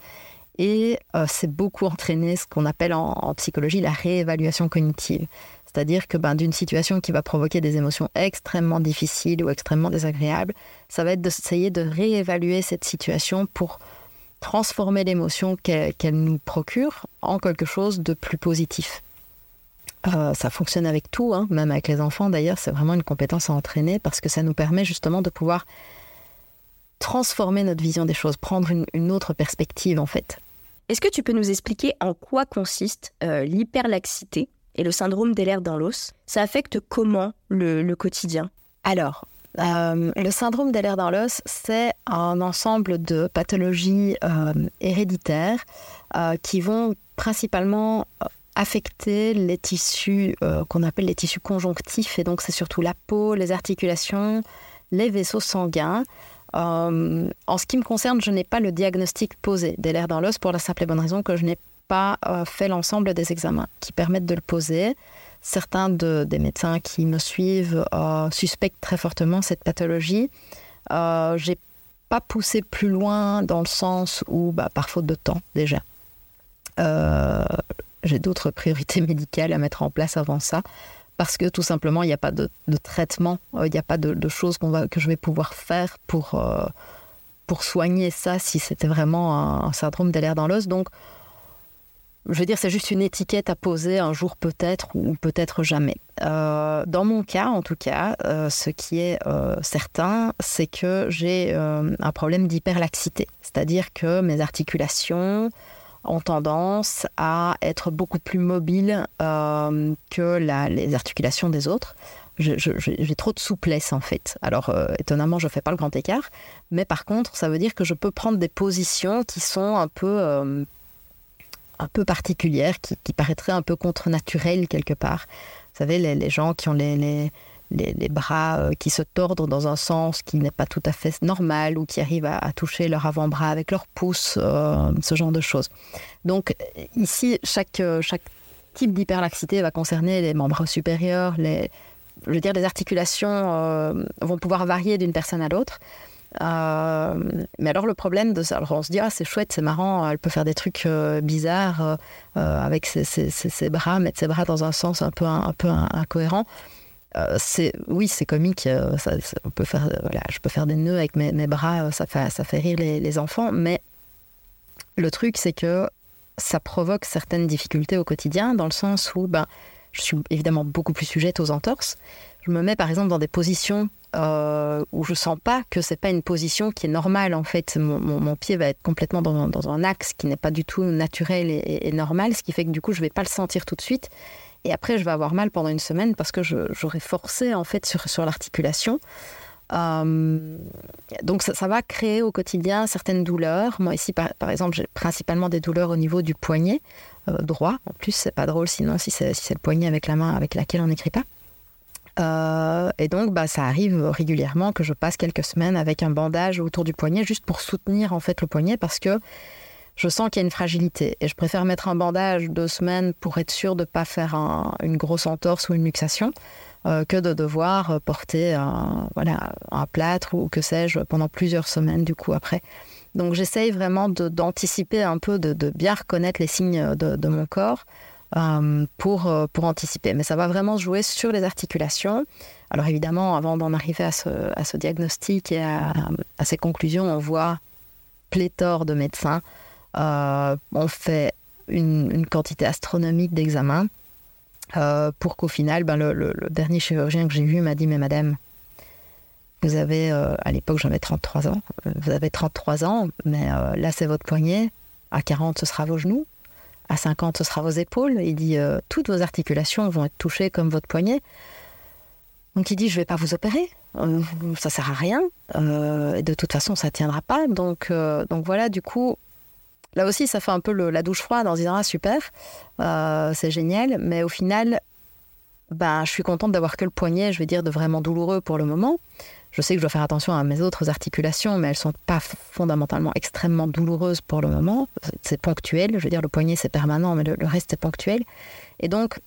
Et euh, c'est beaucoup entraîné ce qu'on appelle en, psychologie la réévaluation cognitive. C'est-à-dire que ben, d'une situation qui va provoquer des émotions extrêmement difficiles ou extrêmement désagréables, ça va être d'essayer de réévaluer cette situation pour transformer l'émotion qu'elle nous procure en quelque chose de plus positif. Euh, ça fonctionne avec tout, hein, même avec les enfants d'ailleurs, c'est vraiment une compétence à entraîner parce que ça nous permet justement de pouvoir transformer notre vision des choses, prendre une, autre perspective en fait. Est-ce que tu peux nous expliquer en quoi consiste euh, l'hyperlaxité et le syndrome des lèvres dans l'os Ça affecte comment le, quotidien? Alors, euh, le syndrome des lèvres dans l'os, c'est un ensemble de pathologies héréditaires qui vont principalement affecter les tissus euh, qu'on appelle les tissus conjonctifs, et donc c'est surtout la peau, les articulations, les vaisseaux sanguins. Euh, en ce qui me concerne, je n'ai pas le diagnostic posé des lèvres dans l'os pour la simple et bonne raison que je n'ai pas euh, fait l'ensemble des examens qui permettent de le poser. Certains des médecins qui me suivent suspectent très fortement cette pathologie. J'ai pas poussé plus loin dans le sens où, bah, par faute de temps déjà, j'ai d'autres priorités médicales à mettre en place avant ça, parce que tout simplement, il n'y a pas de, traitement, euh, il n'y a pas de, choses qu'on va, que je vais pouvoir faire pour, euh, pour soigner ça si c'était vraiment un, syndrome d'air dans l'os. Donc, je veux dire, c'est juste une étiquette à poser un jour peut-être ou peut-être jamais. Euh, dans mon cas, en tout cas, ce qui est certain, c'est que j'ai un problème d'hyperlaxité. C'est-à-dire que mes articulations ont tendance à être beaucoup plus mobiles que les articulations des autres. J'ai trop de souplesse en fait. Alors étonnamment, je ne fais pas le grand écart, mais par contre, ça veut dire que je peux prendre des positions qui sont un peu un peu particulière, qui, paraîtrait un peu contre-naturelle quelque part. Vous savez, les, gens qui ont les, les, les, bras euh, qui se tordent dans un sens qui n'est pas tout à fait normal ou qui arrivent à, toucher leur avant-bras avec leur pouce, euh, ce genre de choses. Donc ici, chaque, euh, chaque type d'hyperlaxité va concerner les membres supérieurs, les, je veux dire, les articulations vont pouvoir varier d'une personne à l'autre. Mais alors le problème de ça, alors on se dit ah c'est chouette, c'est marrant, elle peut faire des trucs bizarres avec ses, bras, mettre ses bras dans un sens un peu un, peu incohérent. C'est oui c'est comique, voilà, je peux faire des nœuds avec mes, bras, ça fait ça fait rire les, les enfants, mais le truc c'est que ça provoque certaines difficultés au quotidien dans le sens où ben je suis évidemment beaucoup plus sujette aux entorses. Je me mets par exemple dans des positions euh, où je sens pas que c'est pas une position qui est normale en fait. Mon, pied va être complètement dans, un axe qui n'est pas du tout naturel et, normal, ce qui fait que du coup je vais pas le sentir tout de suite. Et après je vais avoir mal pendant une semaine parce que j'aurais forcé en fait sur, sur l'articulation. Euh, donc ça, va créer au quotidien certaines douleurs. Moi ici par, exemple j'ai principalement des douleurs au niveau du poignet euh, droit. En plus c'est pas drôle sinon si c'est le poignet avec la main avec laquelle on n'écrit pas. Euh, et donc, bah, ça arrive régulièrement que je passe quelques semaines avec un bandage autour du poignet juste pour soutenir en fait le poignet parce que je sens qu'il y a une fragilité. Et je préfère mettre un bandage deux semaines pour être sûr de ne pas faire une grosse entorse ou une luxation euh, que de devoir porter un, voilà, un plâtre ou que sais-je pendant plusieurs semaines du coup après. Donc j'essaye vraiment d'anticiper un peu, de, bien reconnaître les signes de mon corps euh, pour, euh, pour anticiper. Mais ça va vraiment jouer sur les articulations. Alors évidemment, avant d'en arriver à ce, à ce, diagnostic et à, à, ces conclusions, on voit pléthore de médecins. Euh, on fait une, une quantité astronomique d'examens pour qu'au final, ben, le, dernier chirurgien que j'ai vu m'a dit, mais madame, vous avez, à l'époque j'avais 33 ans, vous avez 33 ans, mais là c'est votre poignet, à 40 ce sera vos genoux, à 50, ce sera vos épaules. Il dit euh, toutes vos articulations vont être touchées comme votre poignet. Donc il dit je vais pas vous opérer, euh, ça sert à rien. Euh, et de toute façon ça tiendra pas. Donc donc voilà du coup là aussi ça fait un peu la douche froide en disant ah super c'est génial. Mais au final ben je suis contente d'avoir que le poignet, je vais dire de vraiment douloureux pour le moment. Je sais que je dois faire attention à mes autres articulations, mais elles sont pas fondamentalement extrêmement douloureuses pour le moment. C'est ponctuel. Je veux dire, le poignet, c'est permanent, mais le, reste, c'est ponctuel. Et donc,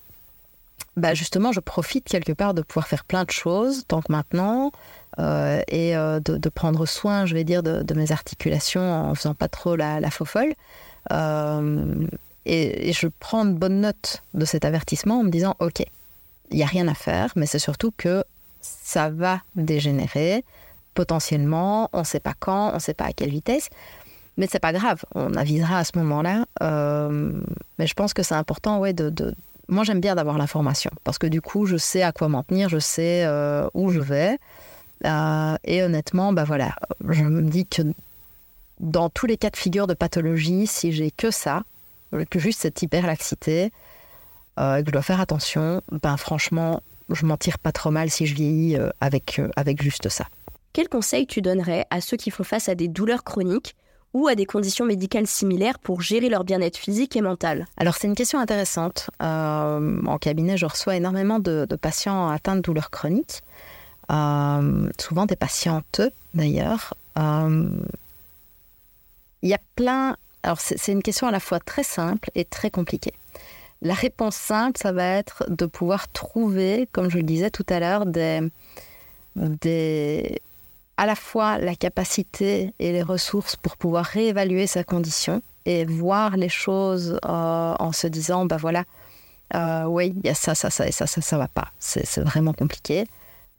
bah justement, je profite quelque part de pouvoir faire plein de choses, tant que maintenant, euh, et euh, de, prendre soin, je vais dire, de, mes articulations en faisant pas trop la, la faux folle. Euh, et, et, je prends une bonne note de cet avertissement en me disant, OK, il n'y a rien à faire, mais c'est surtout que ça va dégénérer potentiellement, on ne sait pas quand, on ne sait pas à quelle vitesse, mais c'est pas grave, on avisera à ce moment-là. Euh, mais je pense que c'est important, ouais, moi j'aime bien d'avoir l'information parce que du coup je sais à quoi m'en tenir, je sais euh, où je vais. Euh, et honnêtement, bah voilà, je me dis que dans tous les cas de figure de pathologie, si j'ai que ça, que juste cette hyperlaxité, que je dois faire attention, ben franchement, je m'en tire pas trop mal si je vieillis euh, avec, euh, avec juste ça. Quel conseil tu donnerais à ceux qui font face à des douleurs chroniques ou à des conditions médicales similaires pour gérer leur bien-être physique et mental? Alors c'est une question intéressante. Euh, en cabinet, je reçois énormément de, patients atteints de douleurs chroniques, souvent des patientes d'ailleurs. Il y a plein... Alors c'est une question à la fois très simple et très compliquée. La réponse simple, ça va être de pouvoir trouver, comme je le disais tout à l'heure, à la fois la capacité et les ressources pour pouvoir réévaluer sa condition et voir les choses euh, en se disant, bah voilà, euh, oui, il y a ça, ça, ça et ça, ça, ça va pas. C'est vraiment compliqué.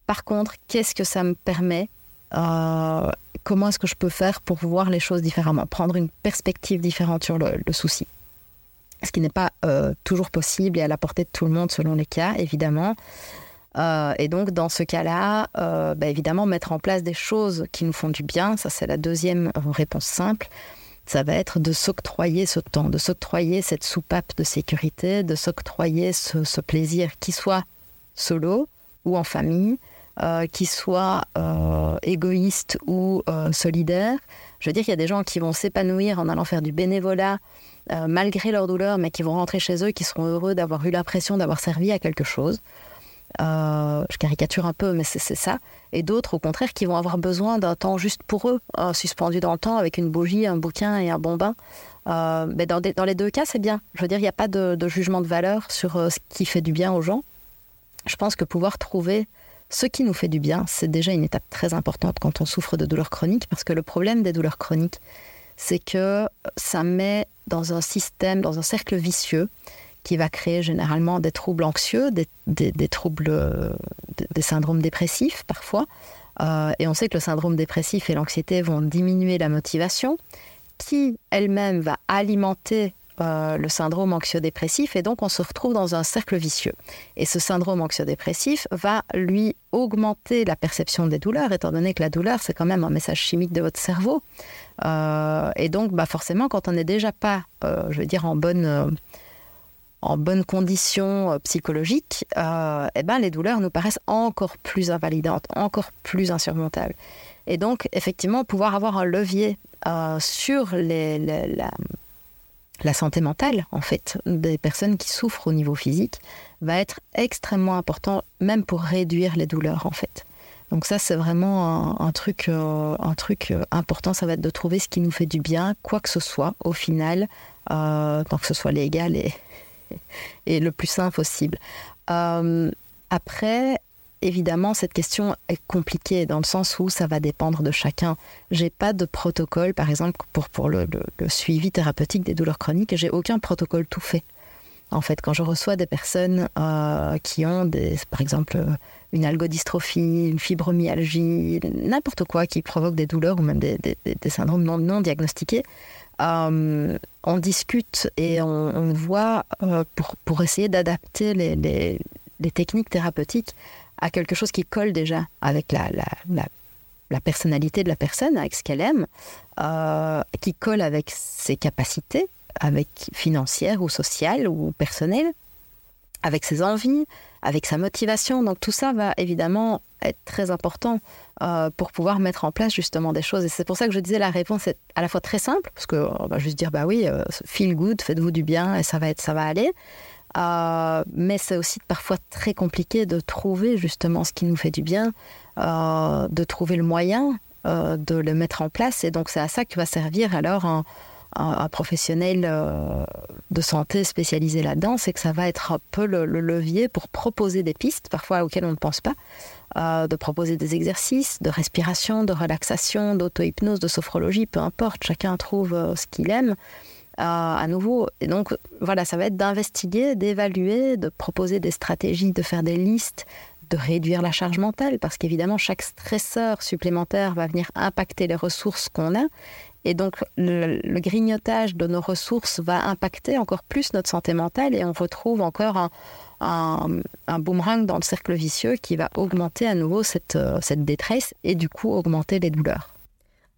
Par contre, qu'est-ce que ça me permet comment est-ce que je peux faire pour voir les choses différemment, prendre une perspective différente sur le, souci? Ce qui n'est pas toujours possible et à la portée de tout le monde selon les cas, évidemment. et donc, dans ce cas-là, bah, évidemment, mettre en place des choses qui nous font du bien, ça c'est la deuxième réponse simple ça va être de s'octroyer ce temps, de s'octroyer cette soupape de sécurité, de s'octroyer ce, plaisir qui soit solo ou en famille, euh, qui soit euh, égoïste ou euh, solidaire. Je veux dire qu'il y a des gens qui vont s'épanouir en allant faire du bénévolat malgré leur douleur, mais qui vont rentrer chez eux, qui seront heureux d'avoir eu l'impression d'avoir servi à quelque chose. Euh, je caricature un peu, mais c'est ça. Et d'autres, au contraire, qui vont avoir besoin d'un temps juste pour eux, euh, suspendu dans le temps, avec une bougie, un bouquin et un bon bain. Euh, mais dans, les deux cas, c'est bien. Je veux dire, il n'y a pas de, jugement de valeur sur ce qui fait du bien aux gens. Je pense que pouvoir trouver ce qui nous fait du bien, c'est déjà une étape très importante quand on souffre de douleurs chroniques, parce que le problème des douleurs chroniques, c'est que ça met dans un système, dans un cercle vicieux, qui va créer généralement des troubles anxieux, des, troubles, des, syndromes dépressifs parfois. Euh, et on sait que le syndrome dépressif et l'anxiété vont diminuer la motivation, qui elle-même va alimenter euh, le syndrome anxio-dépressif et donc on se retrouve dans un cercle vicieux. Et ce syndrome anxio-dépressif va lui augmenter la perception des douleurs, étant donné que la douleur c'est quand même un message chimique de votre cerveau. Euh, et donc bah forcément quand on n'est déjà pas, je veux dire, en bonne en bonne condition euh, psychologique, euh, eh ben, les douleurs nous paraissent encore plus invalidantes, encore plus insurmontables. Et donc, effectivement, pouvoir avoir un levier euh, sur les, la, la, santé mentale, en fait, des personnes qui souffrent au niveau physique, va être extrêmement important, même pour réduire les douleurs, en fait. Donc ça, c'est vraiment un, truc, un truc important. Ça va être de trouver ce qui nous fait du bien, quoi que ce soit, au final, tant que ce soit légal et, le plus sain possible. Euh, après, évidemment, cette question est compliquée dans le sens où ça va dépendre de chacun. J'ai pas de protocole, par exemple, pour, pour le, suivi thérapeutique des douleurs chroniques. J'ai aucun protocole tout fait. En fait, quand je reçois des personnes euh, qui ont, par exemple, une algodystrophie, une fibromyalgie, n'importe quoi qui provoque des douleurs ou même des, syndromes non, non diagnostiqués, euh, on discute et on, voit euh, pour, essayer d'adapter les, techniques thérapeutiques à quelque chose qui colle déjà avec la, la, personnalité de la personne, avec ce qu'elle aime, euh, qui colle avec ses capacités, avec financières ou sociales ou personnelles, avec ses envies, avec sa motivation. Donc tout ça va évidemment être très important euh, pour pouvoir mettre en place justement des choses. Et c'est pour ça que je disais la réponse est à la fois très simple, parce qu'on va juste dire bah oui, euh, feel good, faites-vous du bien et ça va être, ça va aller. Euh, mais c'est aussi parfois très compliqué de trouver justement ce qui nous fait du bien, de trouver le moyen de le mettre en place. Et donc c'est à ça que va servir alors un, un, professionnel euh, de santé spécialisé là-dedans, c'est que ça va être un peu le, levier pour proposer des pistes, parfois auxquelles on ne pense pas, euh, de proposer des exercices de respiration, de relaxation, d'auto-hypnose, de sophrologie, peu importe, chacun trouve euh, ce qu'il aime. À nouveau, et donc voilà, ça va être d'investiguer, d'évaluer, de proposer des stratégies, de faire des listes, de réduire la charge mentale, parce qu'évidemment, chaque stresseur supplémentaire va venir impacter les ressources qu'on a. Et donc, le, grignotage de nos ressources va impacter encore plus notre santé mentale et on retrouve encore un, boomerang dans le cercle vicieux qui va augmenter à nouveau cette, euh, cette détresse et du coup augmenter les douleurs.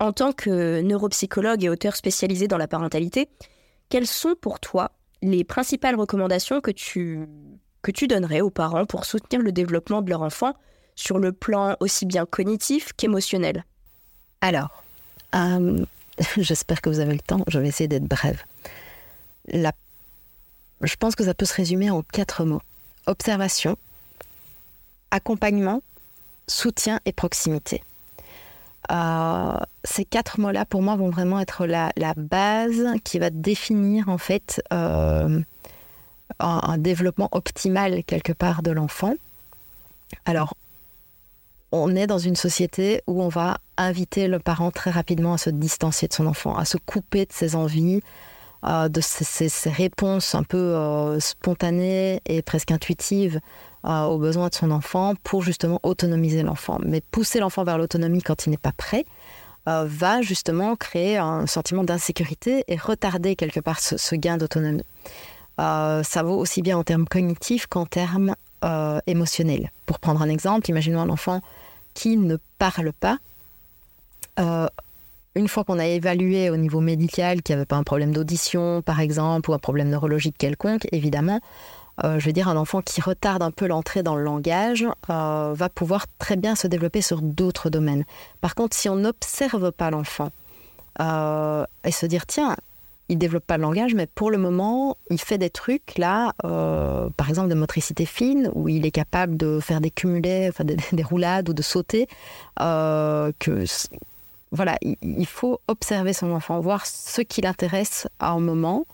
En tant que neuropsychologue et auteur spécialisé dans la parentalité, quelles sont pour toi les principales recommandations que tu, donnerais aux parents pour soutenir le développement de leur enfant sur le plan aussi bien cognitif qu'émotionnel? Alors, euh, J'espère que vous avez le temps. Je vais essayer d'être brève. La... Je pense que ça peut se résumer en quatre mots. Observation, accompagnement, soutien et proximité. Euh, ces quatre mots-là, pour moi, vont vraiment être la, base qui va définir en fait euh, un, développement optimal quelque part de l'enfant. Alors, on est dans une société où on va inviter le parent très rapidement à se distancier de son enfant, à se couper de ses envies, de ces, réponses un peu spontanées et presque intuitives aux besoins de son enfant pour justement autonomiser l'enfant. Mais pousser l'enfant vers l'autonomie quand il n'est pas prêt, va justement créer un sentiment d'insécurité et retarder quelque part ce, gain d'autonomie. ça vaut aussi bien en termes cognitifs qu'en termes émotionnels. Pour prendre un exemple, imaginons un enfant qui ne parle pas une fois qu'on a évalué au niveau médical qu'il n'y avait pas un problème d'audition, par exemple, ou un problème neurologique quelconque, évidemment, euh, je veux dire, un enfant qui retarde un peu l'entrée dans le langage euh, va pouvoir très bien se développer sur d'autres domaines. Par contre, si on n'observe pas l'enfant euh, et se dire, tiens, il développe pas le langage, mais pour le moment, il fait des trucs là, par exemple de motricité fine, où il est capable de faire des cumulés, enfin des, des roulades ou de sauter, que voilà, il faut observer son enfant, voir ce qui l'intéresse à un moment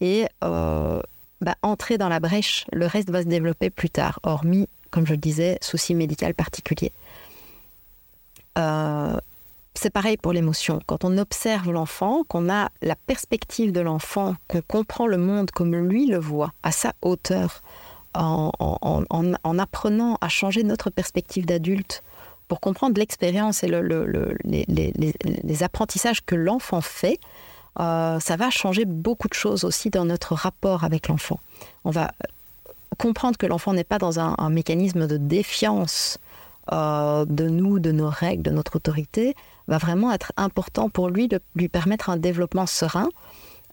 et euh, bah, entrer dans la brèche. Le reste va se développer plus tard, hormis, comme je le disais, souci médical particulier. Euh, c'est pareil pour l'émotion. Quand on observe l'enfant, qu'on a la perspective de l'enfant, qu'on comprend le monde comme lui le voit, à sa hauteur, en, en apprenant à changer notre perspective d'adulte pour comprendre l'expérience et les, apprentissages que l'enfant fait, euh, ça va changer beaucoup de choses aussi dans notre rapport avec l'enfant. On va comprendre que l'enfant n'est pas dans un, mécanisme de défiance euh, de nous, de nos règles, de notre autorité, va vraiment être important pour lui de lui permettre un développement serein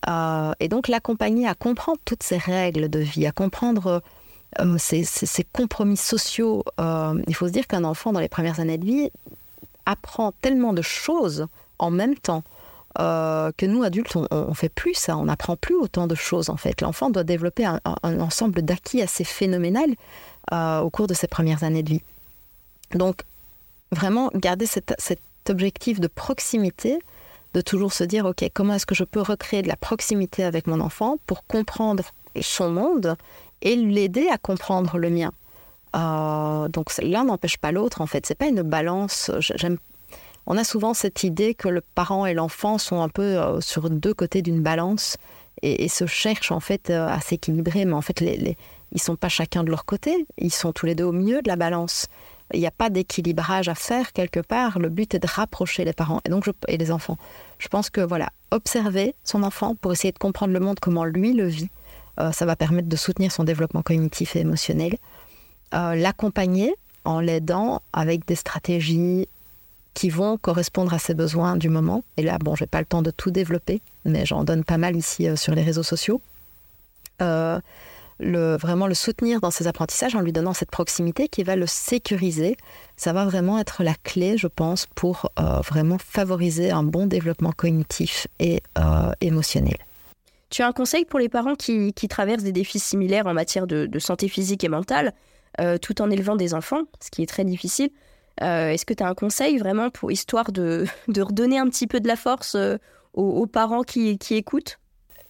euh, et donc l'accompagner à comprendre toutes ces règles de vie, à comprendre euh, ces, compromis sociaux. Euh, il faut se dire qu'un enfant, dans les premières années de vie, apprend tellement de choses en même temps euh, que nous, adultes, on, ne fait plus ça. On n'apprend plus autant de choses, en fait. L'enfant doit développer un, ensemble d'acquis assez phénoménal au cours de ses premières années de vie. Donc, vraiment, garder cet objectif de proximité, de toujours se dire, OK, comment est-ce que je peux recréer de la proximité avec mon enfant pour comprendre son monde et l'aider à comprendre le mien. Euh, donc l'un n'empêche pas l'autre en fait. C'est pas une balance. J'aime. On a souvent cette idée que le parent et l'enfant sont un peu euh, sur deux côtés d'une balance et, se cherchent en fait euh, à s'équilibrer, mais en fait les, les, ils sont pas chacun de leur côté. Ils sont tous les deux au milieu de la balance. Il n'y a pas d'équilibrage à faire quelque part. Le but est de rapprocher les parents et donc et les enfants. Je pense que voilà, observer son enfant pour essayer de comprendre le monde comment lui le vit ça va permettre de soutenir son développement cognitif et émotionnel. Euh, l'accompagner en l'aidant avec des stratégies qui vont correspondre à ses besoins du moment. Et là, bon, j'ai pas le temps de tout développer, mais j'en donne pas mal ici euh, sur les réseaux sociaux. vraiment le soutenir dans ses apprentissages en lui donnant cette proximité qui va le sécuriser. Ça va vraiment être la clé, je pense, pour vraiment favoriser un bon développement cognitif et émotionnel. Tu as un conseil pour les parents qui, traversent des défis similaires en matière de, santé physique et mentale, euh, tout en élevant des enfants, ce qui est très difficile. Euh, est-ce que tu as un conseil vraiment pour histoire de, redonner un petit peu de la force euh, aux, parents qui, écoutent?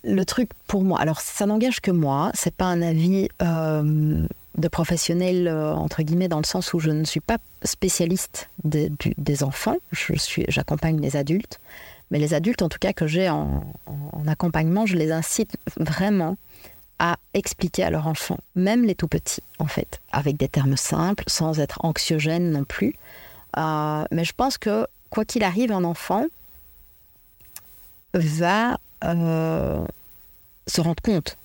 Le truc pour moi, alors ça n'engage que moi, c'est pas un avis de professionnel entre guillemets dans le sens où je ne suis pas spécialiste des enfants, j'accompagne les adultes. Mais les adultes, en tout cas, que j'ai en, accompagnement, je les incite vraiment à expliquer à leur enfant, même les tout petits, en fait, avec des termes simples, sans être anxiogène non plus. Euh, mais je pense que, quoi qu'il arrive, un enfant va euh, se rendre compte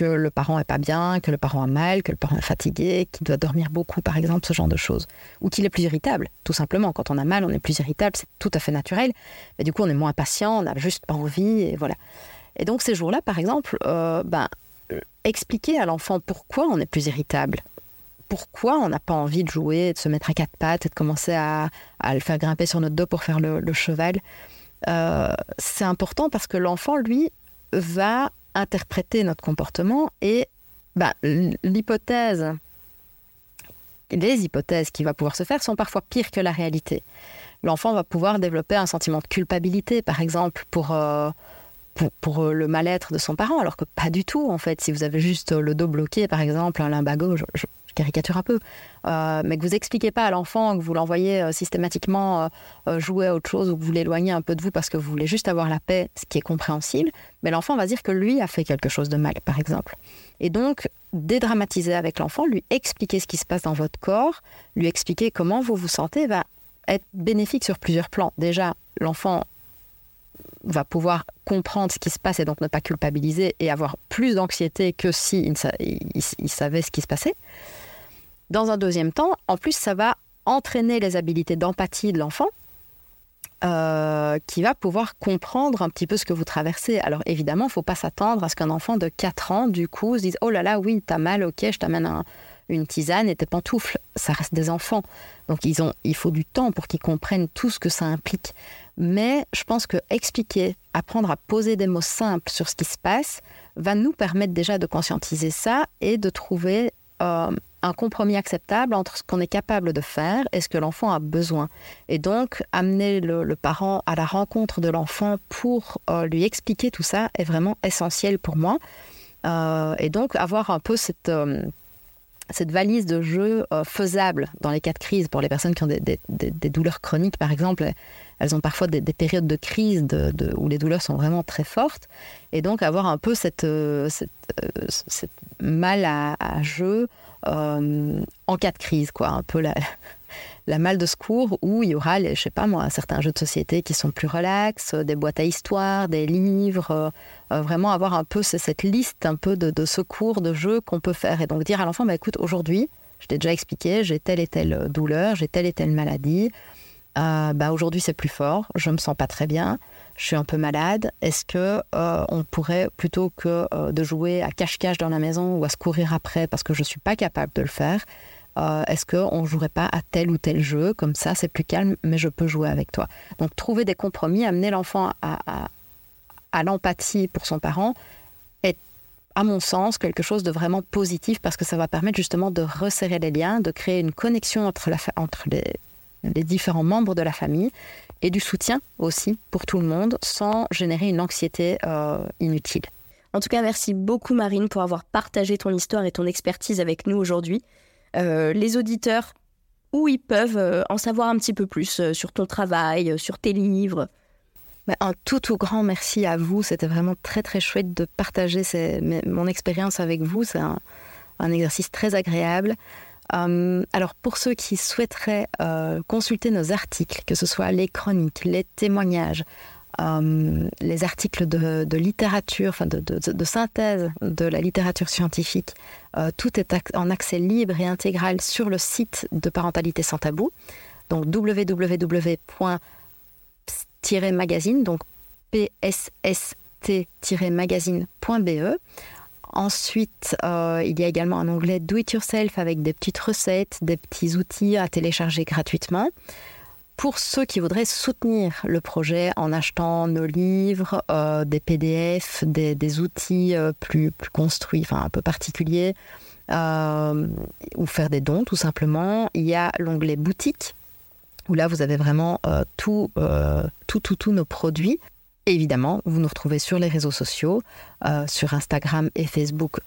que le parent est pas bien, que le parent a mal, que le parent est fatigué, qu'il doit dormir beaucoup, par exemple, ce genre de choses. Ou qu'il est plus irritable, tout simplement. Quand on a mal, on est plus irritable, c'est tout à fait naturel. Mais du coup, on est moins patient, on n'a juste pas envie, et voilà. Et donc, ces jours-là, par exemple, euh, ben, expliquer à l'enfant pourquoi on est plus irritable, pourquoi on n'a pas envie de jouer, de se mettre à quatre pattes et de commencer à, le faire grimper sur notre dos pour faire le, cheval. Euh, c'est important parce que l'enfant, lui, va interpréter notre comportement et bah, l'hypothèse, les hypothèses qui va pouvoir se faire sont parfois pires que la réalité. L'enfant va pouvoir développer un sentiment de culpabilité, par exemple, pour, euh, pour, euh, le mal-être de son parent, alors que pas du tout, en fait. Si vous avez juste le dos bloqué, par exemple, un limbago, je, caricature un peu, euh, mais que vous expliquez pas à l'enfant, que vous l'envoyez euh, systématiquement jouer à autre chose ou que vous l'éloignez un peu de vous parce que vous voulez juste avoir la paix, ce qui est compréhensible, mais l'enfant va dire que lui a fait quelque chose de mal, par exemple. Et donc, dédramatiser avec l'enfant, lui expliquer ce qui se passe dans votre corps, lui expliquer comment vous vous sentez, va être bénéfique sur plusieurs plans. Déjà, l'enfant va pouvoir comprendre ce qui se passe et donc ne pas culpabiliser et avoir plus d'anxiété que il, savait ce qui se passait. Dans un deuxième temps, en plus, ça va entraîner les habiletés d'empathie de l'enfant euh, qui va pouvoir comprendre un petit peu ce que vous traversez. Alors évidemment, il ne faut pas s'attendre à ce qu'un enfant de 4 ans, du coup, se dise Oh là là, oui, t'as mal, ok, je t'amène une tisane et tes pantoufles. Ça reste des enfants. Donc ils ont, il faut du temps pour qu'ils comprennent tout ce que ça implique. Mais je pense que expliquer, apprendre à poser des mots simples sur ce qui se passe, va nous permettre déjà de conscientiser ça et de trouver euh, un compromis acceptable entre ce qu'on est capable de faire et ce que l'enfant a besoin. Et donc, amener le, parent à la rencontre de l'enfant pour euh, lui expliquer tout ça est vraiment essentiel pour moi. Euh, et donc, avoir un peu cette cette valise de jeu faisable dans les cas de crise pour les personnes qui ont des, des douleurs chroniques, par exemple, elles ont parfois des, périodes de crise où les douleurs sont vraiment très fortes. Et donc avoir un peu cette, euh, euh, cette, mal à, jeu euh, en cas de crise, quoi. Un peu la, la malle de secours où il y aura, je sais pas moi, certains jeux de société qui sont plus relax, des boîtes à histoire, des livres, vraiment avoir un peu cette liste un peu de, secours, de jeux qu'on peut faire. Et donc dire à l'enfant, bah, écoute, aujourd'hui, je t'ai déjà expliqué, j'ai telle et telle douleur, j'ai telle et telle maladie. Euh, bah aujourd'hui c'est plus fort, je me sens pas très bien, je suis un peu malade. Est-ce que euh, on pourrait plutôt que euh, de jouer à cache-cache dans la maison ou à se courir après parce que je suis pas capable de le faire, est-ce qu'on jouerait pas à tel ou tel jeu? Comme ça c'est plus calme mais je peux jouer avec toi. Donc trouver des compromis, amener l'enfant à, à l'empathie pour son parent est à mon sens, quelque chose de vraiment positif parce que ça va permettre justement de resserrer les liens, de créer une connexion entre, la, entre les, les différents membres de la famille et du soutien aussi pour tout le monde sans générer une anxiété euh, inutile. En tout cas, merci beaucoup Marine pour avoir partagé ton histoire et ton expertise avec nous aujourd'hui. Euh, les auditeurs, où ils peuvent euh, en savoir un petit peu plus sur ton travail, sur tes livres? Bah, un tout tout grand merci à vous. C'était vraiment très très chouette de partager mon expérience avec vous. C'est un exercice très agréable. Euh, alors pour ceux qui souhaiteraient euh, consulter nos articles, que ce soit les chroniques, les témoignages, euh, les articles de, littérature, enfin de, synthèse de la littérature scientifique, tout est en accès libre et intégral sur le site de Parentalité sans tabou, donc www.ps-magazine, donc psst-magazine.be. Ensuite, euh, il y a également un onglet Do It Yourself avec des petites recettes, des petits outils à télécharger gratuitement. Pour ceux qui voudraient soutenir le projet en achetant nos livres, euh, des PDF, des, outils euh, plus, plus construits, enfin un peu particuliers, ou faire des dons tout simplement, il y a l'onglet boutique où là vous avez vraiment tout, tout, tout, tous nos produits évidemment, vous nous retrouvez sur les réseaux sociaux, euh, sur Instagram et Facebook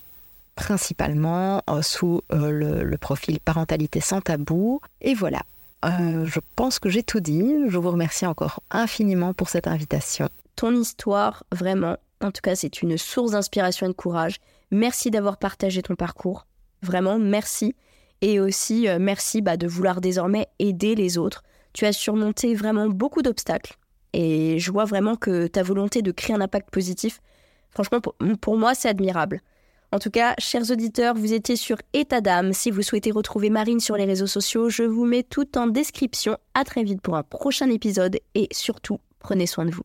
principalement, euh, sous euh, le, profil Parentalité sans tabou. Et voilà, je pense que j'ai tout dit. Je vous remercie encore infiniment pour cette invitation. Ton histoire, vraiment, en tout cas, c'est une source d'inspiration et de courage. Merci d'avoir partagé ton parcours. Vraiment, merci. Et aussi, merci bah, de vouloir désormais aider les autres. Tu as surmonté vraiment beaucoup d'obstacles et je vois vraiment que ta volonté de créer un impact positif, franchement, pour, moi, c'est admirable. En tout cas, chers auditeurs, vous étiez sur État d'âme. Si vous souhaitez retrouver Marine sur les réseaux sociaux, je vous mets tout en description. À très vite pour un prochain épisode et surtout, prenez soin de vous.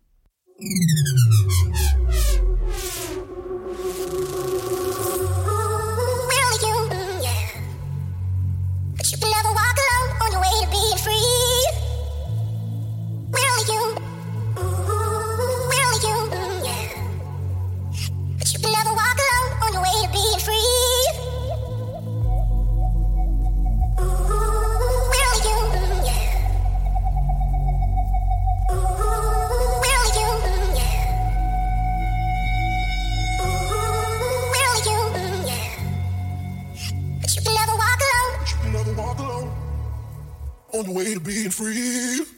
on the way to being free.